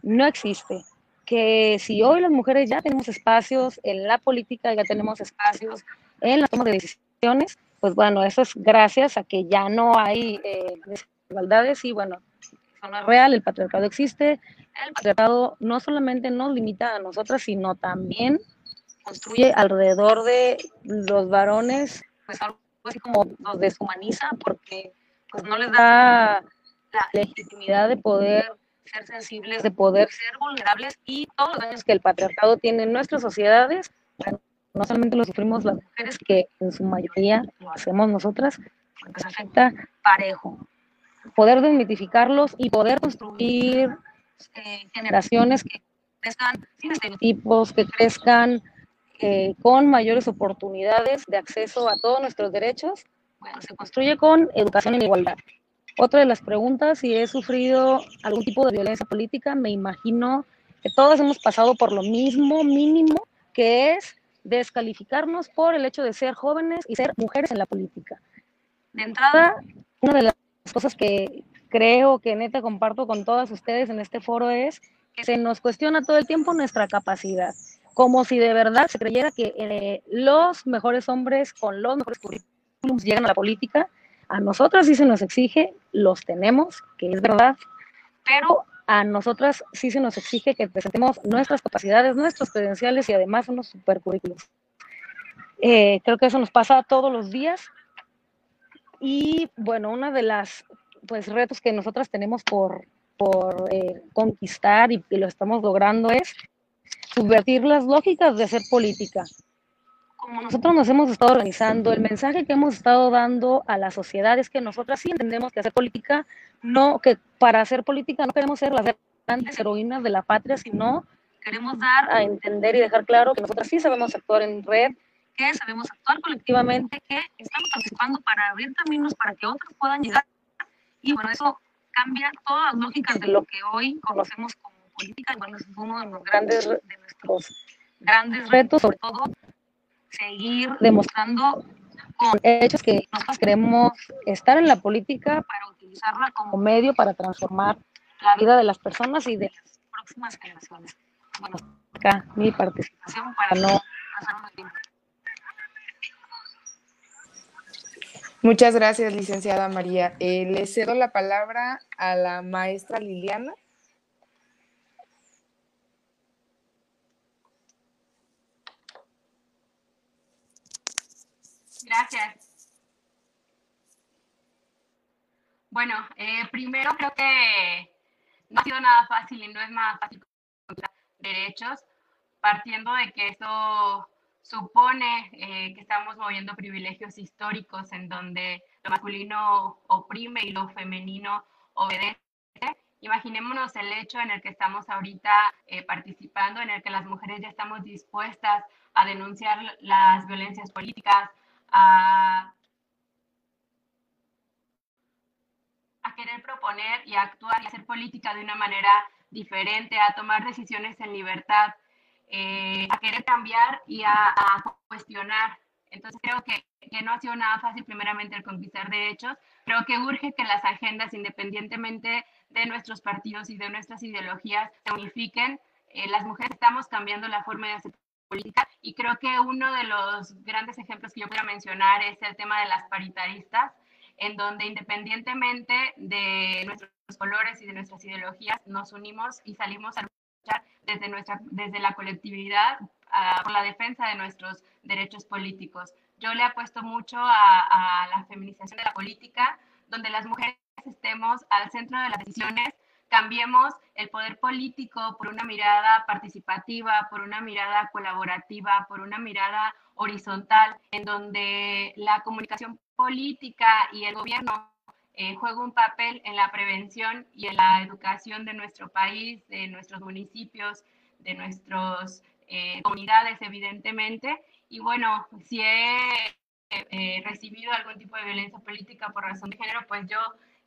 Speaker 6: no existe, que si hoy las mujeres ya tenemos espacios en la política, ya tenemos espacios en la toma de decisiones, pues bueno, eso es gracias a que ya no hay eh, desigualdades y bueno, eso no es real, el patriarcado existe, el patriarcado no solamente nos limita a nosotras, sino también construye alrededor de los varones, pues algo así como los deshumaniza porque pues no les da la legitimidad de poder ser sensibles, de poder ser vulnerables y todos los daños que el patriarcado tiene en nuestras sociedades, no solamente lo sufrimos las mujeres, que en su mayoría lo hacemos nosotras, porque se afecta parejo. Poder desmitificarlos y poder construir eh, generaciones que crezcan sin estereotipos, que crezcan eh, con mayores oportunidades de acceso a todos nuestros derechos, bueno, se construye con educación en igualdad. Otra de las preguntas, si he sufrido algún tipo de violencia política, me imagino que todos hemos pasado por lo mismo mínimo, que es descalificarnos por el hecho de ser jóvenes y ser mujeres en la política. De entrada, una de las cosas que creo que neta comparto con todas ustedes en este foro es que se nos cuestiona todo el tiempo nuestra capacidad. como si de verdad se creyera que eh, los mejores hombres con los mejores currículums llegan a la política. A nosotras sí se nos exige, los tenemos, que es verdad, pero a nosotras sí se nos exige que presentemos nuestras capacidades, nuestros credenciales y además unos super currículos. Eh, creo que eso nos pasa todos los días. Y bueno, una de las pues retos que nosotras tenemos por, por eh, conquistar y, y, lo estamos logrando es subvertir las lógicas de hacer política. Como nosotros nos hemos estado organizando, el mensaje que hemos estado dando a la sociedad es que nosotras sí entendemos que hacer política, no, que para hacer política no queremos ser las grandes heroínas de la patria, sino queremos dar a entender y dejar claro que nosotras sí sabemos actuar en red, que sabemos actuar colectivamente, que estamos participando para abrir caminos para que otros puedan llegar. Y bueno, eso cambia todas las lógicas de lo que hoy conocemos como política. Bueno, es uno de, los grandes, de nuestros grandes retos, sobre todo seguir demostrando con hechos que nosotros queremos estar en la política para utilizarla como medio para transformar la vida de las personas y de las próximas generaciones. Bueno, acá mi participación para no pasar más tiempo.
Speaker 4: Muchas gracias, licenciada María. Eh, le cedo la palabra a la maestra Liliana.
Speaker 8: Gracias. Bueno, eh, primero creo que no ha sido nada fácil y no es nada fácil derechos, partiendo de que eso supone eh, que estamos moviendo privilegios históricos en donde lo masculino oprime y lo femenino obedece. Imaginémonos el hecho en el que estamos ahorita eh, participando, en el que las mujeres ya estamos dispuestas a denunciar las violencias políticas, a, a querer proponer y actuar y hacer política de una manera diferente, a tomar decisiones en libertad, eh, a querer cambiar y a, a, cuestionar. Entonces creo que, que, no ha sido nada fácil primeramente el conquistar derechos, creo que urge que las agendas, independientemente de nuestros partidos y de nuestras ideologías, se unifiquen. Eh, las mujeres estamos cambiando la forma de hacer política y creo que uno de los grandes ejemplos que yo puedo mencionar es el tema de las paritaristas, en donde independientemente de nuestros colores y de nuestras ideologías, nos unimos y salimos a luchar desde, nuestra, desde la colectividad por la defensa de nuestros derechos políticos. Yo le apuesto mucho a, a la feminización de la política, donde las mujeres estemos al centro de las decisiones cambiemos el poder político por una mirada participativa, por una mirada colaborativa, por una mirada horizontal, en donde la comunicación política y el gobierno eh, juega un papel en la prevención y en la educación de nuestro país, de nuestros municipios, de nuestras eh, comunidades, evidentemente. Y bueno, si he eh, recibido algún tipo de violencia política por razón de género, pues yo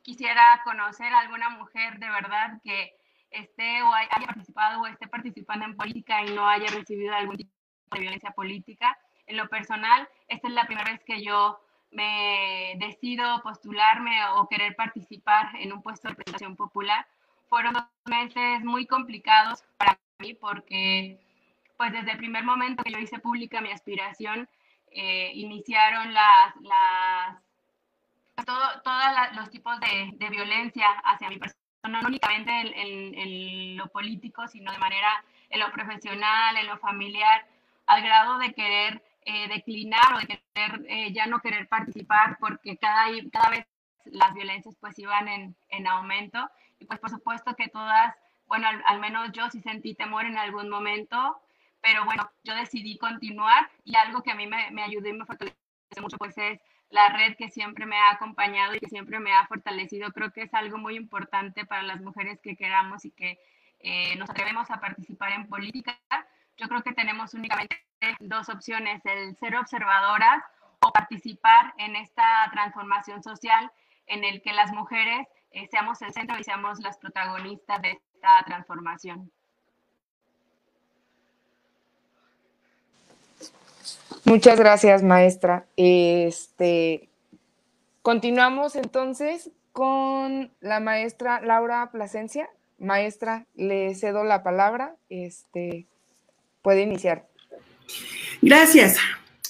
Speaker 8: quisiera conocer a alguna mujer de verdad que esté o haya participado o esté participando en política y no haya recibido algún tipo de violencia política. En lo personal, esta es la primera vez que yo me decido postularme o querer participar en un puesto de representación popular. Fueron dos meses muy complicados para mí porque pues desde el primer momento que yo hice pública mi aspiración, eh, iniciaron las, las todos todo los tipos de, de, violencia hacia mi persona, no únicamente en, en, en, lo político, sino de manera en lo profesional, en lo familiar, al grado de querer eh, declinar o de querer eh, ya no querer participar porque cada, cada vez las violencias pues iban en, en aumento y pues por supuesto que todas, bueno, al, al menos yo sí sentí temor en algún momento, pero bueno, yo decidí continuar y algo que a mí me, me ayudó y me fortaleció mucho pues es la red que siempre me ha acompañado y que siempre me ha fortalecido. Creo que es algo muy importante para las mujeres que queramos y que eh, nos atrevemos a participar en política. Yo creo que tenemos únicamente dos opciones, el ser observadoras o participar en esta transformación social en el que las mujeres eh, seamos el centro y seamos las protagonistas de esta transformación.
Speaker 4: Muchas gracias, maestra. Este, continuamos entonces con la maestra Laura Plasencia. Maestra, le cedo la palabra. Este, puede iniciar.
Speaker 9: Gracias.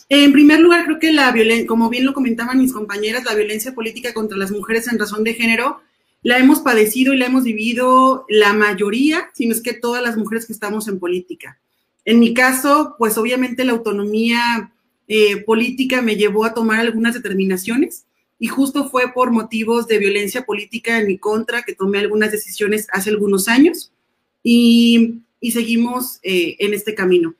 Speaker 9: En primer lugar, creo que la violencia, como bien lo comentaban mis compañeras, la violencia política contra las mujeres en razón de género la hemos padecido y la hemos vivido la mayoría, si no es que todas las mujeres que estamos en política. En mi caso, pues obviamente la autonomía eh, política me llevó a tomar algunas determinaciones y justo fue por motivos de violencia política en mi contra que tomé algunas decisiones hace algunos años y, seguimos eh, en este camino.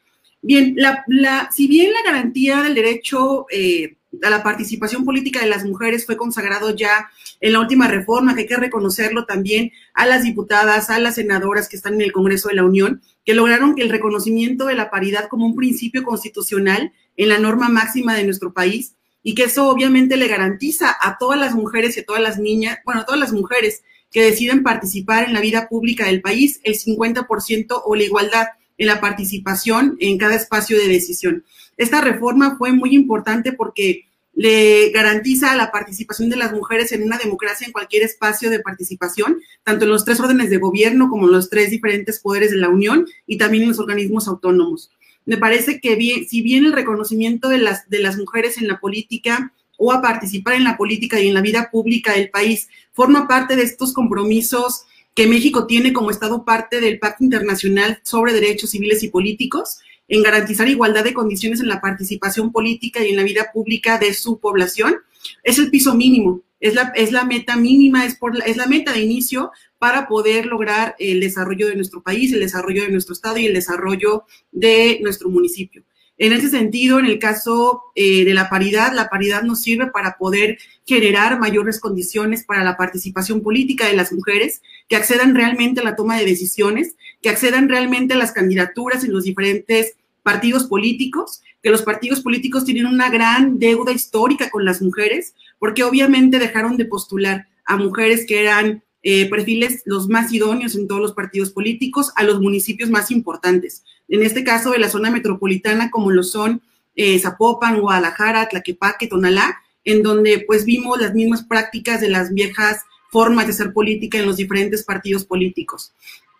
Speaker 9: Bien, la, si bien la garantía del derecho eh, a la participación política de las mujeres fue consagrado ya en la última reforma, que hay que reconocerlo también a las diputadas, a las senadoras que están en el Congreso de la Unión, que lograron que el reconocimiento de la paridad como un principio constitucional en la norma máxima de nuestro país y que eso obviamente le garantiza a todas las mujeres y a todas las niñas, bueno, a todas las mujeres que deciden participar en la vida pública del país el 50% o la igualdad en la participación en cada espacio de decisión. Esta reforma fue muy importante porque le garantiza la participación de las mujeres en una democracia en cualquier espacio de participación, tanto en los tres órdenes de gobierno como en los tres diferentes poderes de la Unión y también en los organismos autónomos. Me parece que si bien el reconocimiento de las mujeres en la política o a participar en la política y en la vida pública del país forma parte de estos compromisos que México tiene como Estado parte del Pacto Internacional sobre Derechos Civiles y Políticos, en garantizar igualdad de condiciones en la participación política y en la vida pública de su población, es el piso mínimo, es la, es la meta mínima, es, por es la meta de inicio para poder lograr el desarrollo de nuestro país, el desarrollo de nuestro estado y el desarrollo de nuestro municipio. En ese sentido, en el caso eh, de la paridad, la paridad nos sirve para poder generar mayores condiciones para la participación política de las mujeres, que accedan realmente a la toma de decisiones, que accedan realmente a las candidaturas en los diferentes partidos políticos, que los partidos políticos tienen una gran deuda histórica con las mujeres, porque obviamente dejaron de postular a mujeres que eran eh, perfiles los más idóneos en todos los partidos políticos a los municipios más importantes. En este caso de la zona metropolitana, como lo son eh, Zapopan, Guadalajara, Tlaquepaque, Tonalá, en donde pues vimos las mismas prácticas de las viejas formas de hacer política en los diferentes partidos políticos.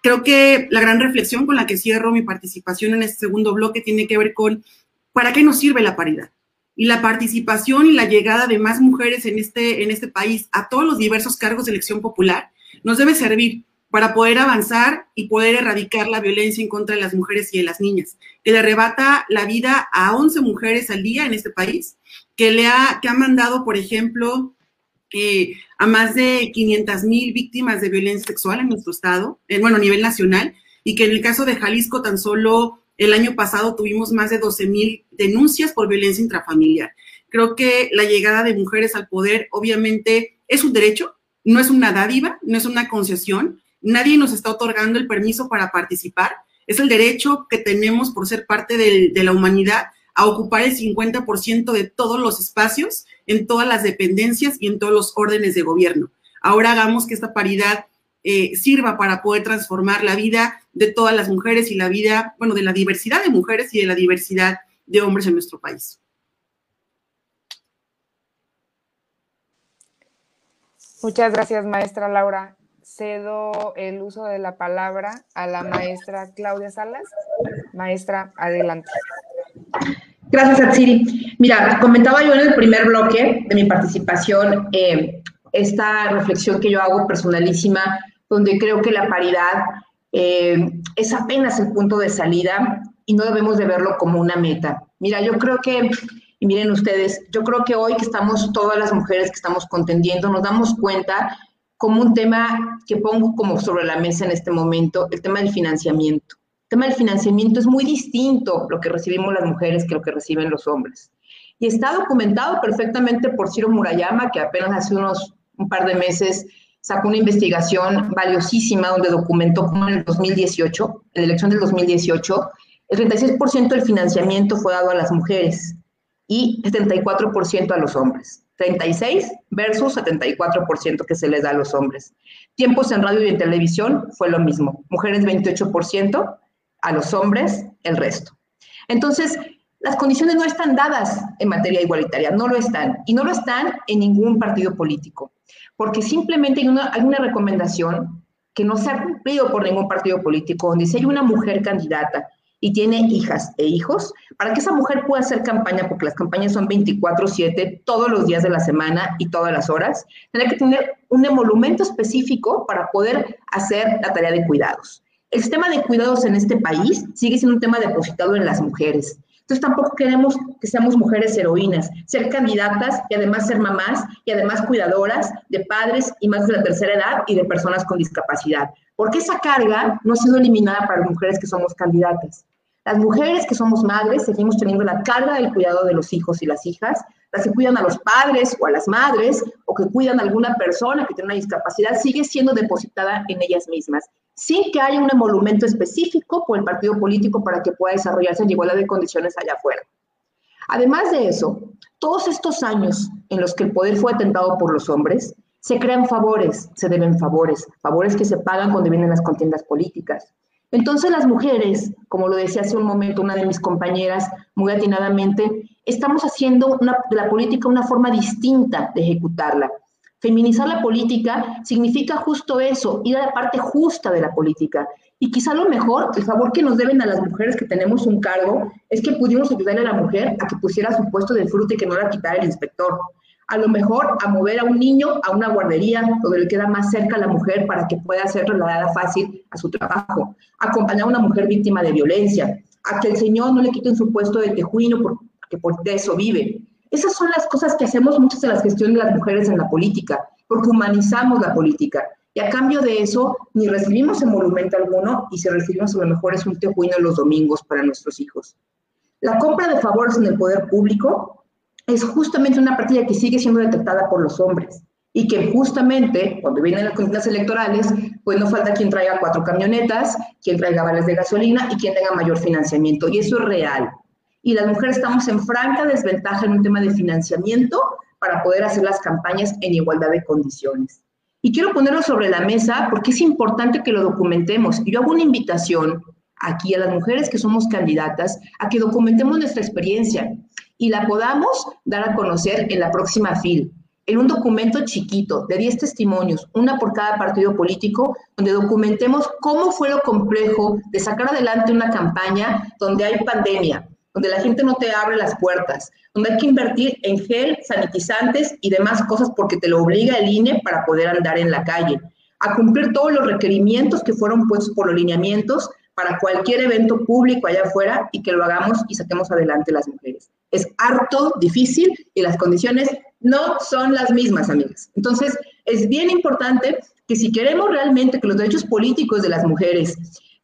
Speaker 9: Creo que la gran reflexión con la que cierro mi participación en este segundo bloque tiene que ver con para qué nos sirve la paridad y la participación y la llegada de más mujeres en este, en este país a todos los diversos cargos de elección popular nos debe servir para poder avanzar y poder erradicar la violencia en contra de las mujeres y de las niñas, que le arrebata la vida a 11 mujeres al día en este país, que le ha, que ha mandado, por ejemplo, eh, a más de 500 mil víctimas de violencia sexual en nuestro estado, en, bueno, a nivel nacional, y que en el caso de Jalisco tan solo el año pasado tuvimos más de 12 mil denuncias por violencia intrafamiliar. Creo que la llegada de mujeres al poder obviamente es un derecho, no es una dádiva, no es una concesión. Nadie nos está otorgando el permiso para participar. Es el derecho que tenemos por ser parte de la humanidad a ocupar el 50% de todos los espacios, en todas las dependencias y en todos los órdenes de gobierno. Ahora hagamos que esta paridad eh, sirva para poder transformar la vida de todas las mujeres y la vida, bueno, de la diversidad de mujeres y de la diversidad de hombres en nuestro país.
Speaker 4: Muchas gracias, maestra Laura. Cedo el uso de la palabra a la maestra Claudia Salas. Maestra, adelante.
Speaker 5: Gracias, Atsiri. Mira, comentaba yo en el primer bloque de mi participación eh, esta reflexión que yo hago personalísima, donde creo que la paridad eh, es apenas el punto de salida y no debemos de verlo como una meta. Mira, yo creo que y miren ustedes, yo creo que hoy que estamos todas las mujeres que estamos contendiendo, nos damos cuenta como un tema que pongo como sobre la mesa en este momento, el tema del financiamiento. El tema del financiamiento es muy distinto lo que recibimos las mujeres que lo que reciben los hombres. Y está documentado perfectamente por Ciro Murayama, que apenas hace unos un par de meses sacó una investigación valiosísima donde documentó cómo en el 2018, en la elección del 2018, el 36% del financiamiento fue dado a las mujeres y 74% a los hombres. 36 versus 74% que se les da a los hombres. Tiempos en radio y en televisión fue lo mismo. Mujeres 28%, a los hombres el resto. Entonces, las condiciones no están dadas en materia igualitaria, no lo están. Y no lo están en ningún partido político, porque simplemente hay una, hay una recomendación que no se ha cumplido por ningún partido político, donde si hay una mujer candidata y tiene hijas e hijos, para que esa mujer pueda hacer campaña, porque las campañas son 24/7 todos los días de la semana y todas las horas, tiene que tener un emolumento específico para poder hacer la tarea de cuidados. El sistema de cuidados en este país sigue siendo un tema depositado en las mujeres. Entonces tampoco queremos que seamos mujeres heroínas, ser candidatas y además ser mamás y además cuidadoras de padres y más de la tercera edad y de personas con discapacidad, porque esa carga no ha sido eliminada para las mujeres que somos candidatas. Las mujeres que somos madres seguimos teniendo la carga del cuidado de los hijos y las hijas, las que cuidan a los padres o a las madres o que cuidan a alguna persona que tiene una discapacidad, sigue siendo depositada en ellas mismas sin que haya un emolumento específico por el partido político para que pueda desarrollarse en igualdad de condiciones allá afuera. Además de eso, todos estos años en los que el poder fue atentado por los hombres, se crean favores, se deben favores, favores que se pagan cuando vienen las contiendas políticas. Entonces las mujeres, como lo decía hace un momento una de mis compañeras muy atinadamente, estamos haciendo de la política una forma distinta de ejecutarla. Feminizar la política significa justo eso, ir a la parte justa de la política. Y quizá lo mejor, el favor que nos deben a las mujeres que tenemos un cargo, es que pudimos ayudarle a la mujer a que pusiera su puesto de fruta y que no la quitara el inspector. A lo mejor a mover a un niño a una guardería donde le queda más cerca a la mujer para que pueda ser trasladada fácil a su trabajo. Acompañar a una mujer víctima de violencia. A que el Señor no le quiten su puesto de tejuino porque por eso vive esas son las cosas que hacemos muchas de las gestiones de las mujeres en la política, porque humanizamos la política. Y a cambio de eso, ni recibimos emolumento alguno, y si recibimos a lo mejor es un tejuino los domingos para nuestros hijos. La compra de favores en el poder público es justamente una partida que sigue siendo detectada por los hombres y que justamente cuando vienen las contiendas electorales, pues no falta quien traiga cuatro camionetas, quien traiga vales de gasolina y quien tenga mayor financiamiento. Y eso es real y las mujeres estamos en franca desventaja en un tema de financiamiento para poder hacer las campañas en igualdad de condiciones. Y quiero ponerlo sobre la mesa porque es importante que lo documentemos. Yo hago una invitación aquí a las mujeres que somos candidatas a que documentemos nuestra experiencia y la podamos dar a conocer en la próxima FIL, en un documento chiquito de 10 testimonios, una por cada partido político, donde documentemos cómo fue lo complejo de sacar adelante una campaña donde hay pandemia, donde la gente no te abre las puertas, donde hay que invertir en gel, sanitizantes y demás cosas porque te lo obliga el INE para poder andar en la calle, a cumplir todos los requerimientos que fueron puestos por los lineamientos para cualquier evento público allá afuera y que lo hagamos y saquemos adelante las mujeres. Es harto, difícil y las condiciones no son las mismas, amigas. Entonces, es bien importante que si queremos realmente que los derechos políticos de las mujeres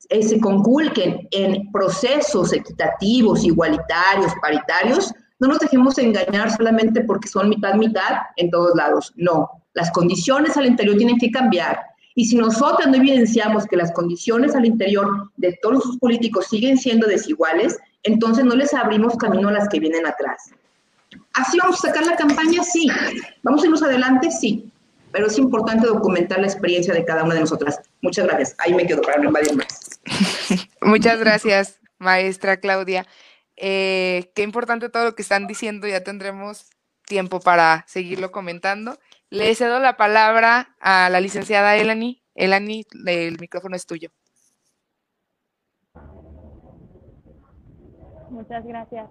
Speaker 5: eh, se conculquen en procesos equitativos, igualitarios, paritarios, no nos dejemos engañar solamente porque son mitad-mitad en todos lados. No, las condiciones al interior tienen que cambiar. Y si nosotros no evidenciamos que las condiciones al interior de todos sus políticos siguen siendo desiguales, entonces no les abrimos camino a las que vienen atrás. ¿Así vamos a sacar la campaña? Sí. ¿Vamos a irnos adelante? Sí pero es importante documentar la experiencia de cada una de nosotras. Muchas gracias. Ahí me quedo para no invadir más.
Speaker 4: Muchas gracias, maestra Claudia. Eh, qué importante todo lo que están diciendo, ya tendremos tiempo para seguirlo comentando. Le cedo la palabra a la licenciada Elani. Elani, el micrófono es tuyo.
Speaker 7: Muchas gracias.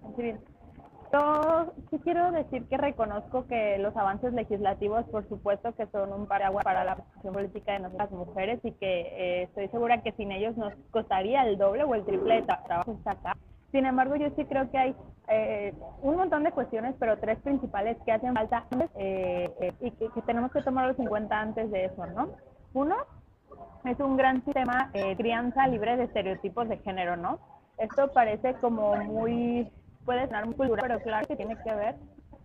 Speaker 7: Yo sí quiero decir que reconozco que los avances legislativos, por supuesto, que son un paraguas para la posición política de nuestras mujeres y que eh, estoy segura que sin ellos nos costaría el doble o el triple de trabajo acá. Sin embargo, yo sí creo que hay eh, un montón de cuestiones, pero tres principales que hacen falta eh, y que, que, tenemos que tomar los en cuenta antes de eso, ¿no? Uno es un gran sistema de crianza libre de estereotipos de género, ¿no? Esto parece como muy puede sonar muy cultura, pero claro que tiene que ver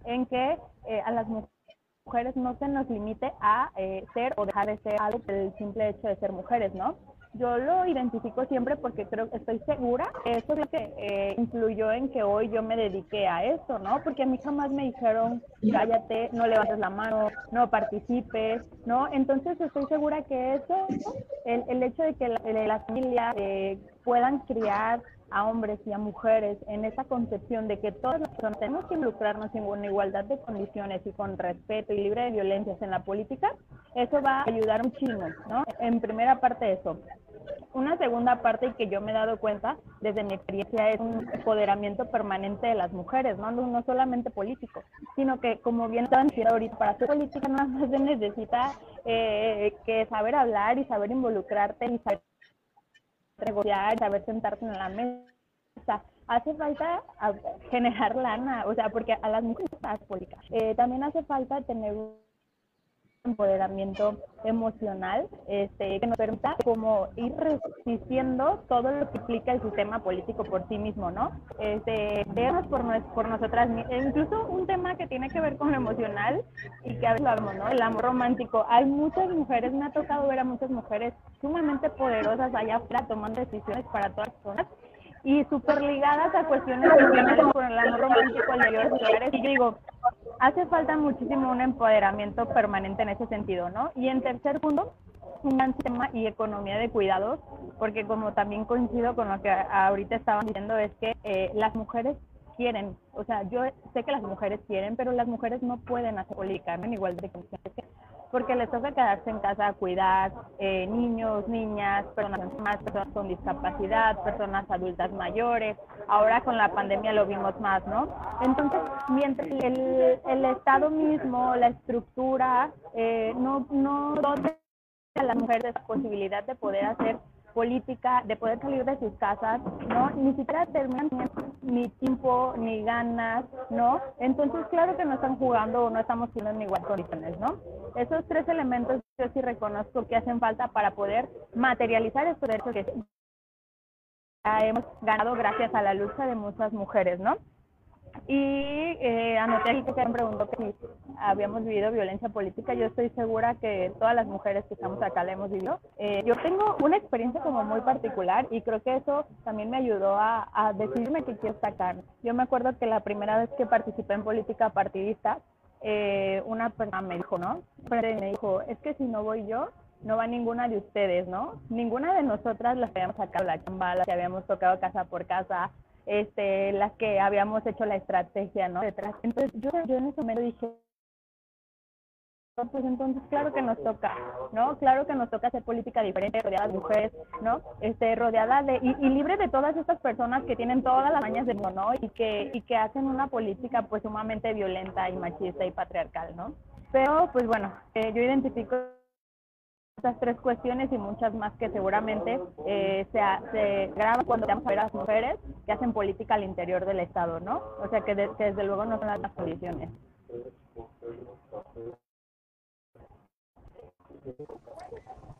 Speaker 7: en que eh, a las mujeres no se nos limite a eh, ser o dejar de ser algo por el simple hecho de ser mujeres, ¿no? Yo lo identifico siempre porque creo estoy segura eso es lo que eh, influyó en que hoy yo me dediqué a esto, ¿no? Porque a mí jamás me dijeron, cállate, no levantes la mano, no participes, ¿no? Entonces estoy segura que eso, el, el hecho de que la, las familias puedan criar a hombres y a mujeres en esa concepción de que todas las personas tenemos que involucrarnos en una igualdad de condiciones y con respeto y libre de violencias en la política, eso va a ayudar muchísimo, ¿no? En primera parte eso. una segunda parte y que yo me he dado cuenta desde mi experiencia es un empoderamiento permanente de las mujeres, no, no solamente político, sino que como bien estaban diciendo ahorita, para hacer política nada más se necesita eh, que saber hablar y saber involucrarte y saber negociar, saber sentarte en la mesa. Hace falta generar lana, o sea, porque a las mujeres política. Eh, también hace falta tener empoderamiento emocional este, que nos permita como ir resistiendo todo lo que implica el sistema político por sí mismo, ¿no? Este, vernos por, por nosotras e incluso un tema que tiene que ver con lo emocional y que hablamos, ¿no? El amor romántico. Hay muchas mujeres, me ha tocado ver a muchas mujeres sumamente poderosas allá afuera tomando decisiones para todas las personas y súper ligadas a cuestiones relacionadas con el amor romántico el de Y digo, hace falta muchísimo un empoderamiento permanente en ese sentido, ¿no? Y en tercer punto, un gran tema y economía de cuidados, porque como también coincido con lo que ahorita estaban diciendo, es que eh, las mujeres quieren, o sea, yo sé que las mujeres quieren, pero las mujeres no pueden hacer política en igualdad de condiciones porque les toca quedarse en casa a cuidar eh, niños, niñas, personas más, personas con discapacidad, personas adultas mayores. Ahora con la pandemia lo vimos más, ¿no? Entonces, mientras el, el Estado mismo, la estructura, eh, no, no a las mujeres la posibilidad de poder hacer política, de poder salir de sus casas, ¿no? Ni siquiera terminan ni tiempo, ni ganas, ¿no? Entonces, claro que no están jugando o no estamos siendo en igual condiciones, ¿no? Esos tres elementos yo sí reconozco que hacen falta para poder materializar estos derechos que hemos ganado gracias a la lucha de muchas mujeres, ¿no? Y eh, anoté aquí que se han preguntado que si habíamos vivido violencia política. Yo estoy segura que todas las mujeres que estamos acá la hemos vivido. Eh, yo tengo una experiencia como muy particular y creo que eso también me ayudó a, a decidirme que quiero sacar. Yo me acuerdo que la primera vez que participé en política partidista, eh, una persona me dijo, ¿no? Me dijo, es que si no voy yo, no va ninguna de ustedes, ¿no? Ninguna de nosotras las habíamos sacado la chamba, las que habíamos tocado casa por casa, este, las que habíamos hecho la estrategia, ¿no? Detrás. Entonces yo, en ese momento dije, pues entonces claro que nos toca, ¿no? Claro que nos toca hacer política diferente, rodeada de mujeres, ¿no? Este, rodeada de, y, libre de todas estas personas que tienen todas las mañas de ¿no? Y que, y que hacen una política pues sumamente violenta y machista y patriarcal, ¿no? Pero pues bueno, eh, yo identifico estas tres cuestiones y muchas más que seguramente eh, se, se, graban cuando vamos a ver las mujeres que hacen política al interior del Estado, ¿no? O sea que, desde luego no son las condiciones.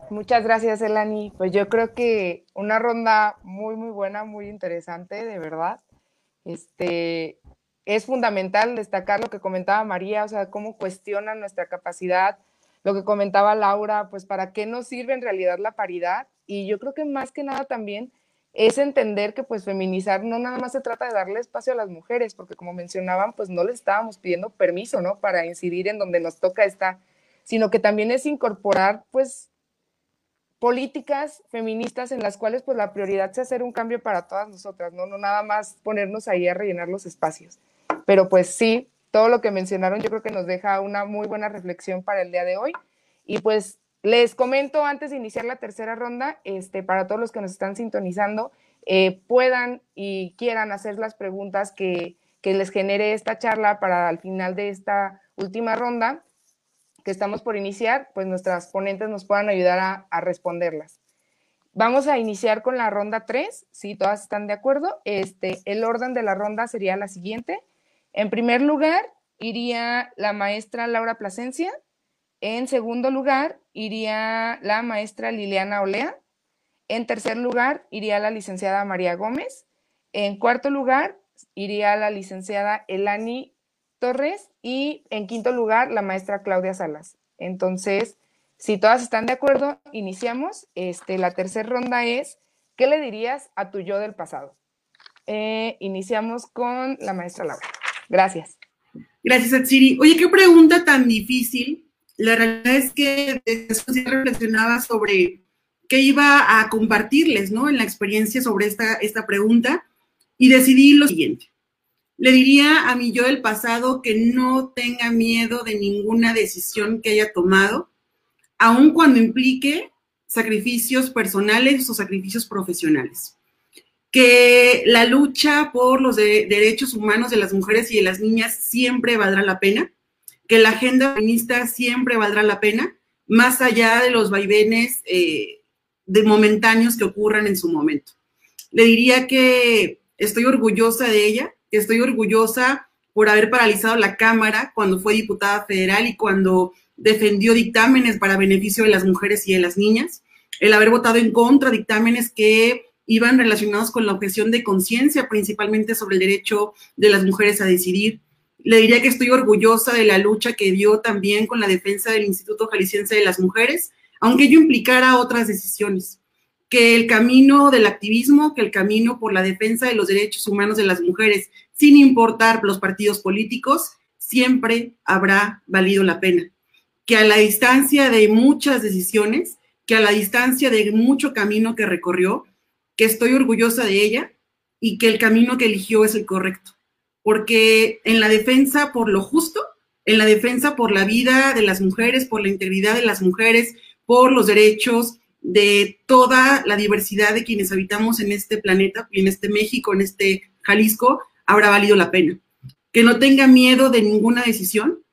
Speaker 4: Muchas gracias, Elani. Pues yo creo que una ronda muy, muy buena, muy interesante, de verdad. Este, es fundamental destacar lo que comentaba María, o sea, cómo cuestiona nuestra capacidad lo que comentaba Laura, pues para qué nos sirve en realidad la paridad. Y yo creo que más que nada también es entender que pues feminizar no nada más se trata de darle espacio a las mujeres, porque como mencionaban, pues no les estábamos pidiendo permiso, ¿no? Para incidir en donde nos toca estar, sino que también es incorporar pues políticas feministas en las cuales pues la prioridad sea hacer un cambio para todas nosotras, ¿no? No nada más ponernos ahí a rellenar los espacios. Pero pues sí, todo lo que mencionaron yo creo que nos deja una muy buena reflexión para el día de hoy. Y pues les comento antes de iniciar la tercera ronda, este, para todos los que nos están sintonizando, eh, puedan y quieran hacer las preguntas que, que les genere esta charla para al final de esta última ronda que estamos por iniciar, pues nuestras ponentes nos puedan ayudar a, responderlas. Vamos a iniciar con la ronda 3, si todas están de acuerdo. Este, el orden de la ronda sería la siguiente. En primer lugar, iría la maestra Laura Plasencia. En segundo lugar, iría la maestra Liliana Olea. En tercer lugar, iría la licenciada María Gómez. En cuarto lugar, iría la licenciada Elani Torres. Y en quinto lugar, la maestra Claudia Salas. Entonces, si todas están de acuerdo, iniciamos. Este, la tercera ronda es, ¿qué le dirías a tu yo del pasado? Eh, iniciamos con la maestra Laura. Gracias.
Speaker 9: Gracias, Atsiri. Oye, qué pregunta tan difícil. La realidad es que después reflexionaba sobre qué iba a compartirles, ¿no? En la experiencia sobre esta, esta pregunta y decidí lo siguiente. Le diría a mi yo del pasado que no tenga miedo de ninguna decisión que haya tomado, aun cuando implique sacrificios personales o sacrificios profesionales. Que la lucha por los derechos humanos de las mujeres y de las niñas siempre valdrá la pena, que la agenda feminista siempre valdrá la pena, más allá de los vaivenes eh, de momentáneos que ocurran en su momento. Le diría que estoy orgullosa de ella, estoy orgullosa por haber paralizado la Cámara cuando fue diputada federal y cuando defendió dictámenes para beneficio de las mujeres y de las niñas, el haber votado en contra dictámenes que iban relacionados con la objeción de conciencia, principalmente sobre el derecho de las mujeres a decidir. Le diría que estoy orgullosa de la lucha que dio también con la defensa del Instituto Jalisciense de las Mujeres, aunque ello implicara otras decisiones que el camino del activismo, que el camino por la defensa de los derechos humanos de las mujeres, sin importar los partidos políticos, siempre habrá valido la pena. Que a la distancia de muchas decisiones, que a la distancia de mucho camino que recorrió, que estoy orgullosa de ella y que el camino que eligió es el correcto. Porque en la defensa por lo justo, en la defensa por la vida de las mujeres, por la integridad de las mujeres, por los derechos, de toda la diversidad de quienes habitamos en este planeta en este México, en este Jalisco, habrá valido la pena. Que no tenga miedo de ninguna decisión,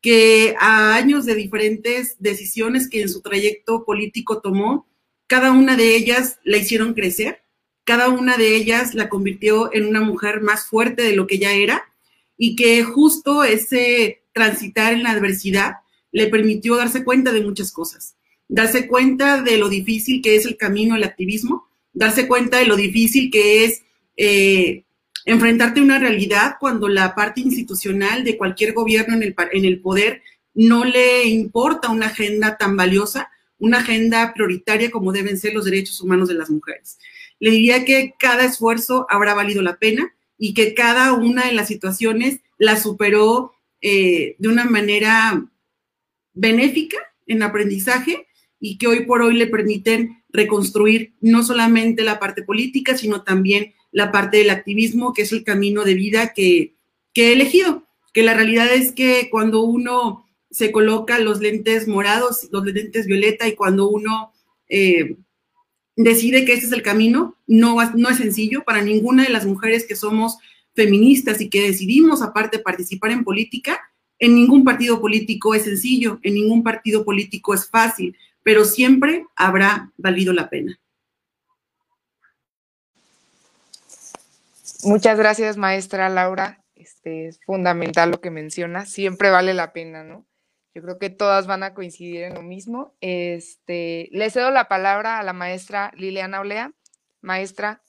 Speaker 9: que a años de diferentes decisiones que en su trayecto político tomó, cada una de ellas la hicieron crecer, cada una de ellas la convirtió en una mujer más fuerte de lo que ya era y que justo ese transitar en la adversidad le permitió darse cuenta de muchas cosas. Darse cuenta de lo difícil que es el camino al activismo, darse cuenta de lo difícil que es eh, enfrentarte a una realidad cuando la parte institucional de cualquier gobierno en el poder no le importa una agenda tan valiosa, una agenda prioritaria como deben ser los derechos humanos de las mujeres. Le diría que cada esfuerzo habrá valido la pena y que cada una de las situaciones la superó eh, de una manera benéfica en aprendizaje y que hoy por hoy le permiten reconstruir no solamente la parte política, sino también la parte del activismo, que es el camino de vida que, he elegido. Que la realidad es que cuando uno se coloca los lentes morados, los lentes violeta, y cuando uno eh, decide que ese es el camino, no, no es sencillo para ninguna de las mujeres que somos feministas y que decidimos aparte participar en política, en ningún partido político es sencillo, en ningún partido político es fácil, pero siempre habrá valido la pena.
Speaker 4: Muchas gracias, maestra Laura. Este, es fundamental lo que menciona. Siempre vale la pena, ¿no? Yo creo que todas van a coincidir en lo mismo. Este, le cedo la palabra a la maestra Liliana Olea. Maestra,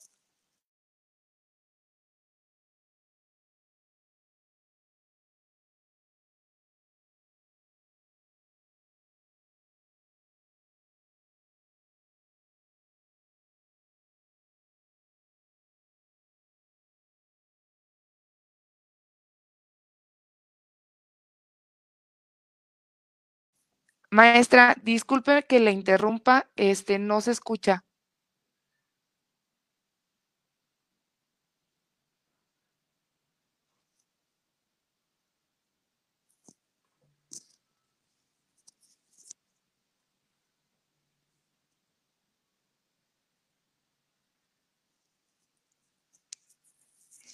Speaker 4: Maestra, disculpe que le interrumpa, este no se escucha.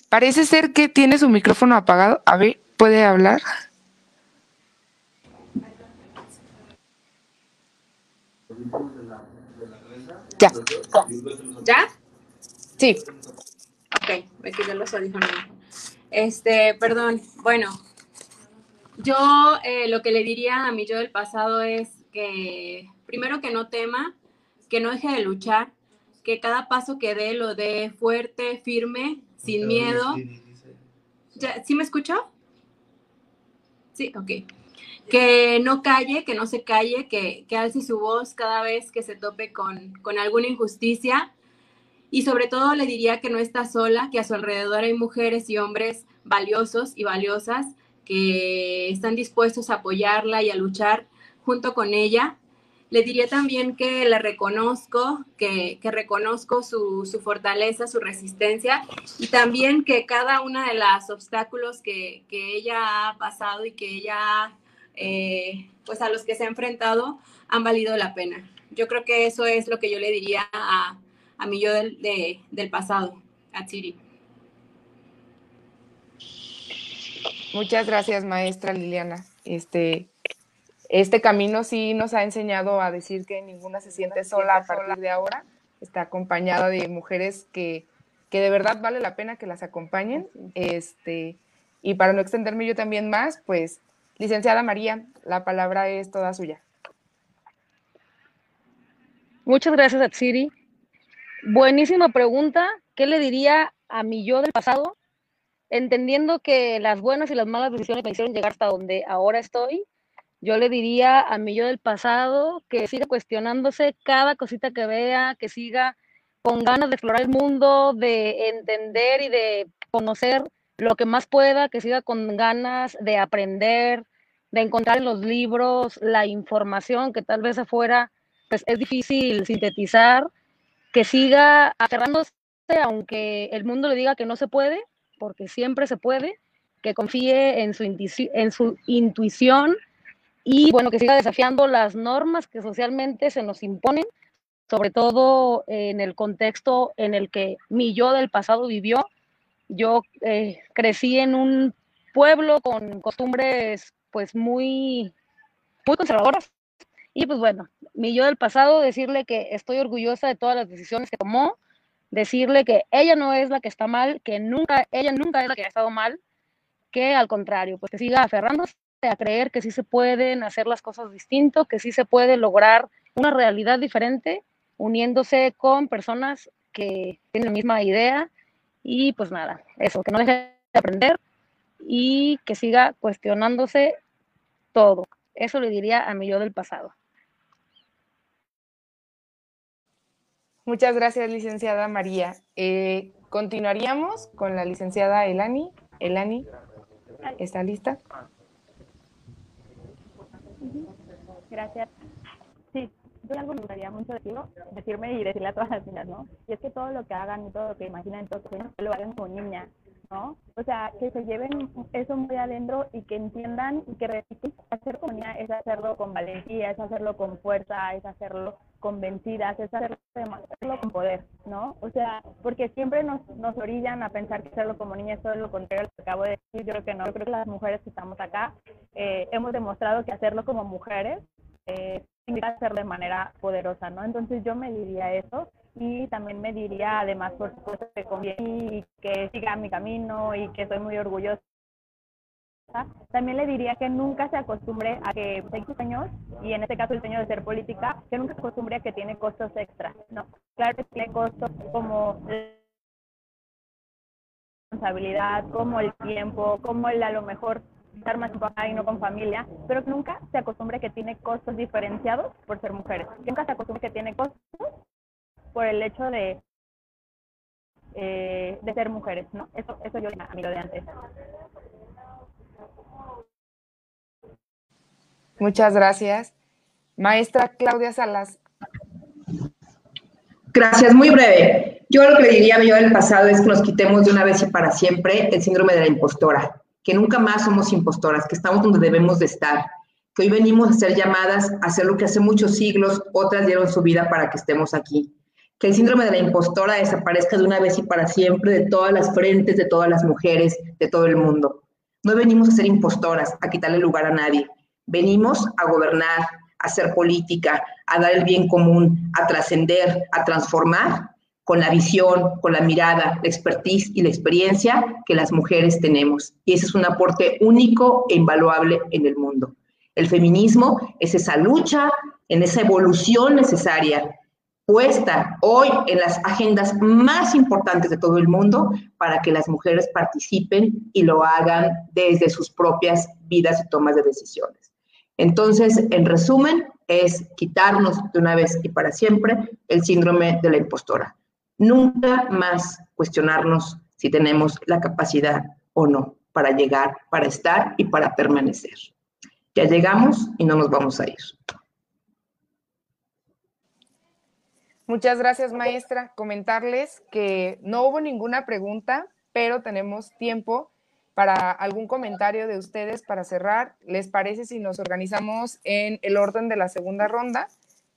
Speaker 4: Parece ser que tiene su micrófono apagado. A ver, ¿puede hablar? Ya.
Speaker 8: ¿Ya?
Speaker 4: Sí.
Speaker 8: Ok, me quité los audífonos. Este, perdón. Bueno, yo eh, lo que le diría a mi yo del pasado es que primero que no tema, que no deje de luchar, que cada paso que dé lo dé fuerte, firme, sin miedo. ¿Sí me escuchó? Sí, ok que no calle, que no se calle, que, que alce su voz cada vez que se tope con, con alguna injusticia. Y sobre todo le diría que no está sola, que a su alrededor hay mujeres y hombres valiosos y valiosas que están dispuestos a apoyarla y a luchar junto con ella. Le diría también que le reconozco, que, que reconozco su, su, fortaleza, su resistencia y también que cada una de los obstáculos que, que ella ha pasado y que ella ha
Speaker 10: eh, pues a los que se ha enfrentado han valido la pena. Yo creo que eso es lo que yo le diría a, a mi yo del, del pasado, a Chiri.
Speaker 4: Muchas gracias, maestra Liliana. Este, este camino sí nos ha enseñado a decir que ninguna se siente sola a partir de ahora. Está acompañada de mujeres que, que de verdad vale la pena que las acompañen. Este, y para no extenderme yo también más, pues, licenciada María, la palabra es toda suya.
Speaker 6: Muchas gracias, Atsiri. Buenísima pregunta. ¿Qué le diría a mi yo del pasado? Entendiendo que las buenas y las malas decisiones me hicieron llegar hasta donde ahora estoy, yo le diría a mi yo del pasado que siga cuestionándose cada cosita que vea, que siga con ganas de explorar el mundo, de entender y de conocer lo que más pueda, que siga con ganas de aprender, de encontrar en los libros la información que tal vez afuera pues, es difícil sintetizar, que siga aferrándose aunque el mundo le diga que no se puede, porque siempre se puede, que confíe en su, en su intuición y bueno, que siga desafiando las normas que socialmente se nos imponen, sobre todo en el contexto en el que mi yo del pasado vivió. Yo eh, crecí en un pueblo con costumbres pues muy, muy conservadoras, y pues bueno, mi yo del pasado, decirle que estoy orgullosa de todas las decisiones que tomó, decirle que ella no es la que está mal, que nunca, ella nunca es la que ha estado mal, que al contrario, pues que siga aferrándose a creer que sí se pueden hacer las cosas distinto, que sí se puede lograr una realidad diferente, uniéndose con personas que tienen la misma idea y pues nada, eso, que no deje de aprender y que siga cuestionándose todo. Eso le diría a mi yo del pasado.
Speaker 4: Muchas gracias, licenciada María. Eh, continuaríamos con la licenciada Elani. Elani, ¿está lista?
Speaker 7: Gracias. Yo algo me gustaría mucho decirlo, decirme y decirle a todas las niñas, ¿no? Y es que todo lo que hagan y todo lo que imaginen, todo lo lo hagan como niña, ¿no? O sea, que se lleven eso muy adentro y que entiendan y que hacer comunidad es hacerlo con valentía, es hacerlo con fuerza, es hacerlo convencidas, es hacerlo, con poder, ¿no? O sea, porque siempre nos, nos orillan a pensar que hacerlo como niña es todo lo contrario lo que acabo de decir, yo creo que no, yo creo que las mujeres que estamos acá eh, hemos demostrado que hacerlo como mujeres eh, significa hacerlo de manera poderosa, ¿no? Entonces yo me diría eso y también me diría además por supuesto que conviene y que siga mi camino y que soy muy orgullosa también le diría que nunca se acostumbre a que tenga sueños, y en este caso el sueño de ser política, que nunca se acostumbre a que tiene costos extra. No, claro que tiene costos como responsabilidad, como el tiempo, como el a lo mejor estar más tiempo y no con familia, pero que nunca se acostumbre a que tiene costos diferenciados por ser mujeres. Que nunca se acostumbre a que tiene costos por el hecho de, eh, de ser mujeres, ¿no? Eso, eso yo miro de antes.
Speaker 4: Muchas gracias. Maestra Claudia Salas.
Speaker 5: Gracias, muy breve. Yo lo que diría a yo del pasado es que nos quitemos de una vez y para siempre el síndrome de la impostora, que nunca más somos impostoras, que estamos donde debemos de estar, que hoy venimos a ser llamadas a hacer lo que hace muchos siglos otras dieron su vida para que estemos aquí. Que el síndrome de la impostora desaparezca de una vez y para siempre de todas las frentes, de todas las mujeres, de todo el mundo. No venimos a ser impostoras, a quitarle lugar a nadie. Venimos a gobernar, a hacer política, a dar el bien común, a trascender, a transformar con la visión, con la mirada, la expertise y la experiencia que las mujeres tenemos. Y ese es un aporte único e invaluable en el mundo. El feminismo es esa lucha, en esa evolución necesaria puesta hoy en las agendas más importantes de todo el mundo para que las mujeres participen y lo hagan desde sus propias vidas y tomas de decisiones. Entonces, en resumen, es quitarnos de una vez y para siempre el síndrome de la impostora. Nunca más cuestionarnos si tenemos la capacidad o no para llegar, para estar y para permanecer. Ya llegamos y no nos vamos a ir.
Speaker 4: Muchas gracias, maestra. Comentarles que no hubo ninguna pregunta, pero tenemos tiempo para algún comentario de ustedes para cerrar. ¿Les parece si nos organizamos en el orden de la segunda ronda?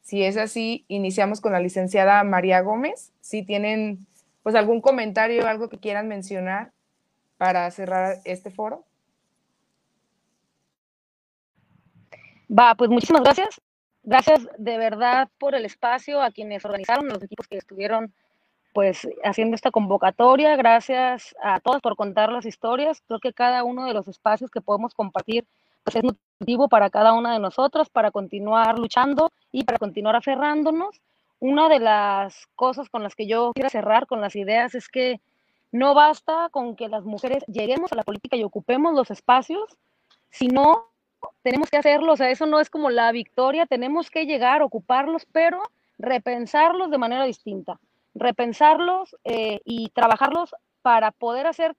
Speaker 4: Si es así, iniciamos con la licenciada María Gómez. Si tienen pues algún comentario, algo que quieran mencionar para cerrar este foro.
Speaker 6: Va, pues muchísimas gracias. Gracias de verdad por el espacio a quienes organizaron, los equipos que estuvieron pues haciendo esta convocatoria. Gracias a todos por contar las historias. Creo que cada uno de los espacios que podemos compartir pues es nutritivo para cada una de nosotras, para continuar luchando y para continuar aferrándonos. Una de las cosas con las que yo quiero cerrar con las ideas es que no basta con que las mujeres lleguemos a la política y ocupemos los espacios, sino tenemos que hacerlo, o sea, eso no es como la victoria, tenemos que llegar, ocuparlos, pero repensarlos de manera distinta, repensarlos eh, y trabajarlos para poder hacer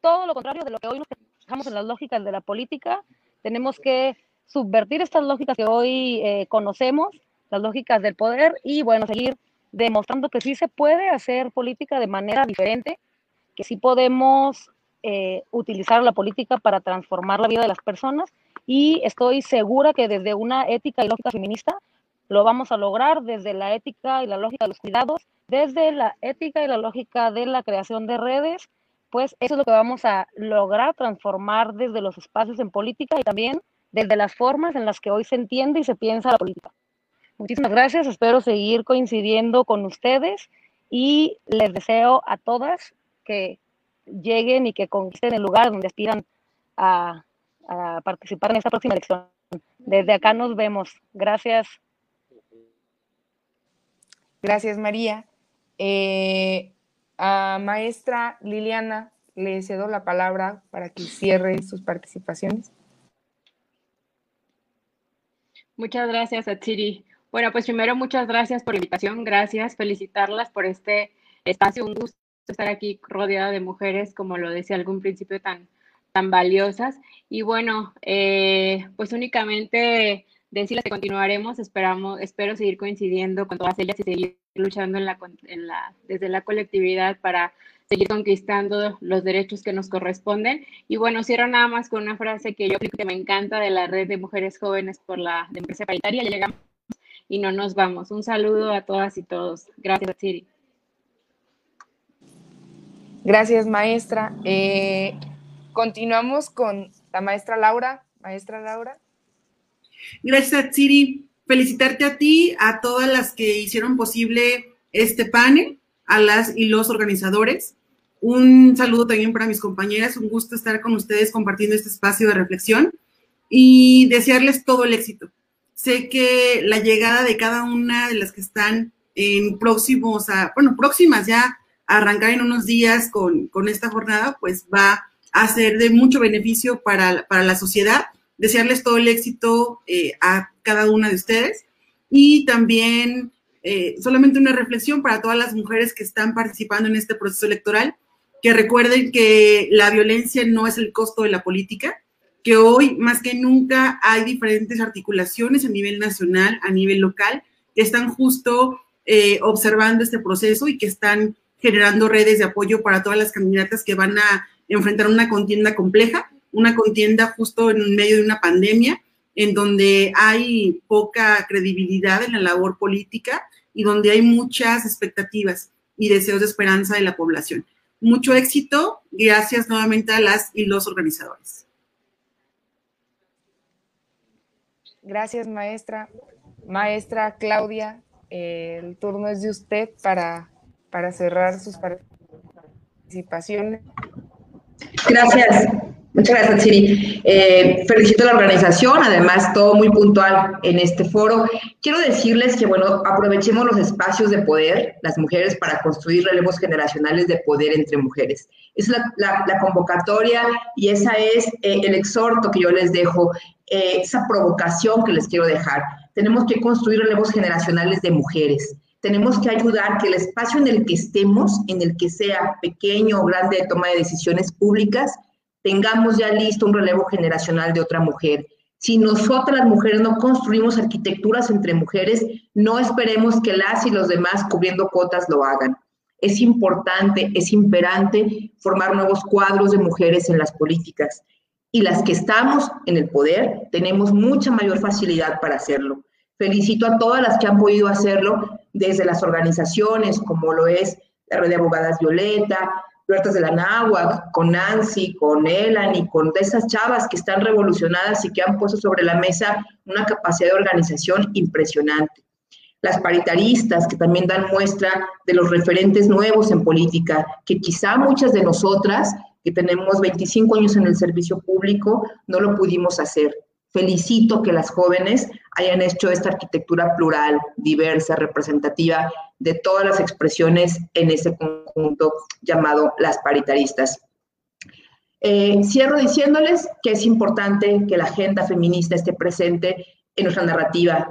Speaker 6: todo lo contrario de lo que hoy nos dejamos en las lógicas de la política. Tenemos que subvertir estas lógicas que hoy eh, conocemos, las lógicas del poder, y bueno, seguir demostrando que sí se puede hacer política de manera diferente, que sí podemos eh, utilizar la política para transformar la vida de las personas y estoy segura que desde una ética y lógica feminista lo vamos a lograr desde la ética y la lógica de los cuidados, desde la ética y la lógica de la creación de redes, pues eso es lo que vamos a lograr transformar desde los espacios en política y también desde las formas en las que hoy se entiende y se piensa la política. Muchísimas gracias, espero seguir coincidiendo con ustedes y les deseo a todas que lleguen y que conquisten el lugar donde aspiran a participar en esta próxima elección. Desde acá nos vemos. Gracias.
Speaker 4: Gracias, María. Eh, a maestra Liliana, le cedo la palabra para que cierre sus participaciones.
Speaker 8: Muchas gracias, Atsiri. Bueno, pues primero muchas gracias por la invitación, gracias, felicitarlas por este espacio, un gusto estar aquí rodeada de mujeres, como lo decía algún principio tan, tan valiosas. Y bueno, eh, pues únicamente decirles que continuaremos, esperamos, espero seguir coincidiendo con todas ellas y seguir luchando en la, en la, desde la colectividad para seguir conquistando los derechos que nos corresponden. Y bueno, cierro nada más con una frase que yo creo que me encanta de la red de mujeres jóvenes por la democracia paritaria. Ya llegamos y no nos vamos. Un saludo a todas y todos. Gracias, Siri.
Speaker 4: Gracias, maestra. Eh, Continuamos con la maestra Laura. Maestra Laura.
Speaker 9: Gracias, Siri. Felicitarte a ti, a todas las que hicieron posible este panel, a las y los organizadores. Un saludo también para mis compañeras, un gusto estar con ustedes compartiendo este espacio de reflexión y desearles todo el éxito. Sé que la llegada de cada una de las que están en próximos, bueno, próximas ya a arrancar en unos días con, con esta jornada, pues va a ser de mucho beneficio para, la sociedad. Desearles todo el éxito eh, a cada una de ustedes. Y también eh, solamente una reflexión para todas las mujeres que están participando en este proceso electoral, que recuerden que la violencia no es el costo de la política, que hoy más que nunca hay diferentes articulaciones a nivel nacional, a nivel local, que están justo eh, observando este proceso y que están generando redes de apoyo para todas las candidatas que van a enfrentar una contienda compleja, una contienda justo en medio de una pandemia, en donde hay poca credibilidad en la labor política y donde hay muchas expectativas y deseos de esperanza de la población. Mucho éxito, gracias nuevamente a las y los organizadores.
Speaker 4: Gracias, maestra. Maestra Claudia, el turno es de usted para, para cerrar sus participaciones.
Speaker 5: Gracias. Muchas gracias, Siri. Eh, felicito a la organización, además todo muy puntual en este foro. Quiero decirles que, bueno, aprovechemos los espacios de poder, las mujeres, para construir relevos generacionales de poder entre mujeres. Es la, la, convocatoria y esa es eh, el exhorto que yo les dejo, eh, esa provocación que les quiero dejar. Tenemos que construir relevos generacionales de mujeres tenemos que ayudar que el espacio en el que estemos, en el que sea pequeño o grande de toma de decisiones públicas, tengamos ya listo un relevo generacional de otra mujer. Si nosotras mujeres no construimos arquitecturas entre mujeres, no esperemos que las y los demás cubriendo cuotas lo hagan. Es importante, es imperante formar nuevos cuadros de mujeres en las políticas. Y las que estamos en el poder tenemos mucha mayor facilidad para hacerlo. Felicito a todas las que han podido hacerlo desde las organizaciones, como lo es la Red de Abogadas Violeta, Puertas de la Náhuac, con Nancy, con Elani, con esas chavas que están revolucionadas y que han puesto sobre la mesa una capacidad de organización impresionante. Las paritaristas, que también dan muestra de los referentes nuevos en política, que quizá muchas de nosotras, que tenemos 25 años en el servicio público, no lo pudimos hacer. Felicito que las jóvenes hayan hecho esta arquitectura plural, diversa, representativa de todas las expresiones en ese conjunto llamado las paritaristas. Eh, cierro diciéndoles que es importante que la agenda feminista esté presente en nuestra narrativa,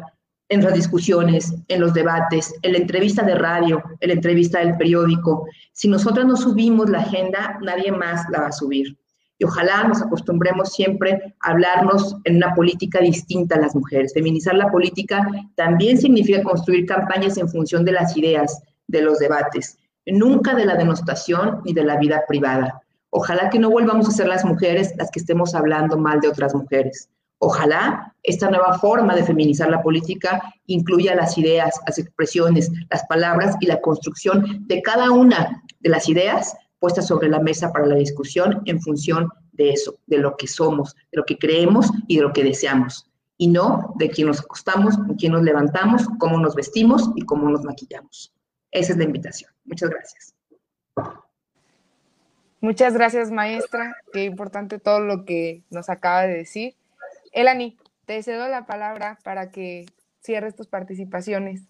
Speaker 5: en las discusiones, en los debates, en la entrevista de radio, en la entrevista del periódico. Si nosotras no subimos la agenda, nadie más la va a subir. Y ojalá nos acostumbremos siempre a hablarnos en una política distinta a las mujeres. Feminizar la política también significa construir campañas en función de las ideas, de los debates, nunca de la denostación ni de la vida privada. Ojalá que no volvamos a ser las mujeres las que estemos hablando mal de otras mujeres. Ojalá esta nueva forma de feminizar la política incluya las ideas, las expresiones, las palabras y la construcción de cada una de las ideas puestas sobre la mesa para la discusión en función de eso, de lo que somos, de lo que creemos y de lo que deseamos, y no de quién nos acostamos, con quién nos levantamos, cómo nos vestimos y cómo nos maquillamos. Esa es la invitación. Muchas gracias.
Speaker 4: Muchas gracias, maestra. Qué importante todo lo que nos acaba de decir. Elani, te cedo la palabra para que cierres tus participaciones.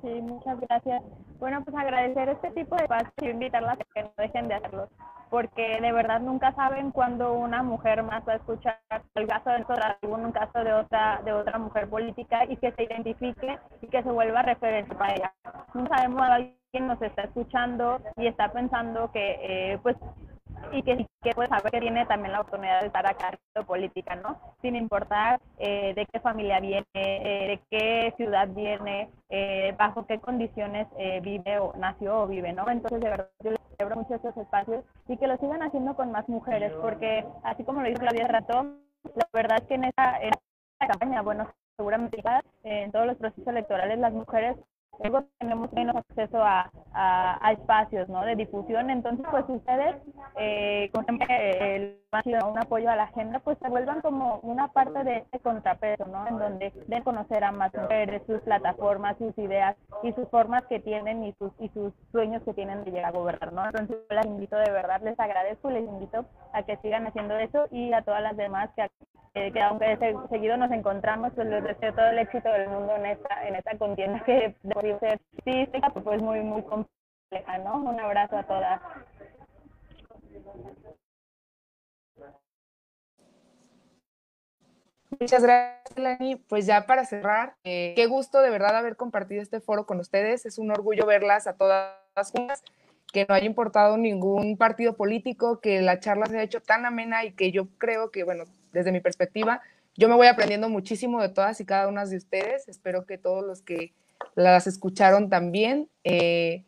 Speaker 7: Sí, muchas gracias. Bueno, pues agradecer este tipo de espacios y invitarlas a que no dejen de hacerlos, porque de verdad nunca saben cuándo una mujer más va a escuchar el caso de algún caso de otra de otra mujer política y que se identifique y que se vuelva referente para ella. No sabemos a alguien nos está escuchando y está pensando que eh, pues y que, que pues saber que tiene también la oportunidad de estar acá en política, ¿no? Sin importar eh, de qué familia viene, eh, de qué ciudad viene, eh, bajo qué condiciones vive o nació o vive, ¿no? Entonces, de verdad, yo les celebro mucho estos espacios y que lo sigan haciendo con más mujeres, porque así como lo dijo Claudia Rato, la verdad es que en esta, en esta campaña, bueno, seguramente en todos los procesos electorales las mujeres luego tenemos menos acceso a, espacios ¿no? de difusión. Entonces, pues ustedes, eh, con el un apoyo a la agenda, pues se vuelvan como una parte de este contrapeso, ¿no? En donde de conocer a más mujeres, sus plataformas, sus ideas y sus formas que tienen y sus, y sus sueños que tienen de llegar a gobernar, ¿no? Entonces, yo les invito de verdad, les agradezco, les invito a que sigan haciendo eso y a todas las demás que, que aunque seguido nos encontramos, pues les deseo todo el éxito del mundo en esta, en esta contienda que debe ser física, pues muy, muy compleja, ¿no? Un abrazo a todas.
Speaker 4: Muchas gracias, Lani. Pues ya para cerrar, eh, qué gusto de verdad haber compartido este foro con ustedes. Es un orgullo verlas a todas juntas, que no haya importado ningún partido político, que la charla se haya hecho tan amena y que yo creo que, bueno, desde mi perspectiva, yo me voy aprendiendo muchísimo de todas y cada una de ustedes. Espero que todos los que las escucharon también. Eh,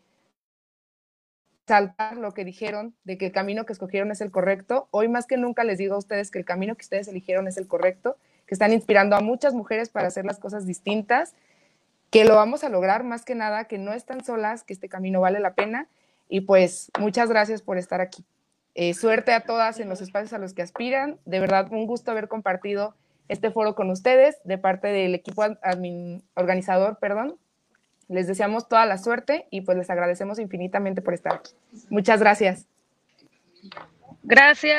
Speaker 4: saltar lo que dijeron de que el camino que escogieron es el correcto. Hoy más que nunca les digo a ustedes que el camino que ustedes eligieron es el correcto, que están inspirando a muchas mujeres para hacer las cosas distintas, que lo vamos a lograr más que nada, que no están solas, que este camino vale la pena. Y pues muchas gracias por estar aquí. Eh, suerte a todas en los espacios a los que aspiran. De verdad, un gusto haber compartido este foro con ustedes de parte del equipo organizador, perdón. Les deseamos toda la suerte y pues les agradecemos infinitamente por estar aquí. Muchas gracias.
Speaker 6: Gracias.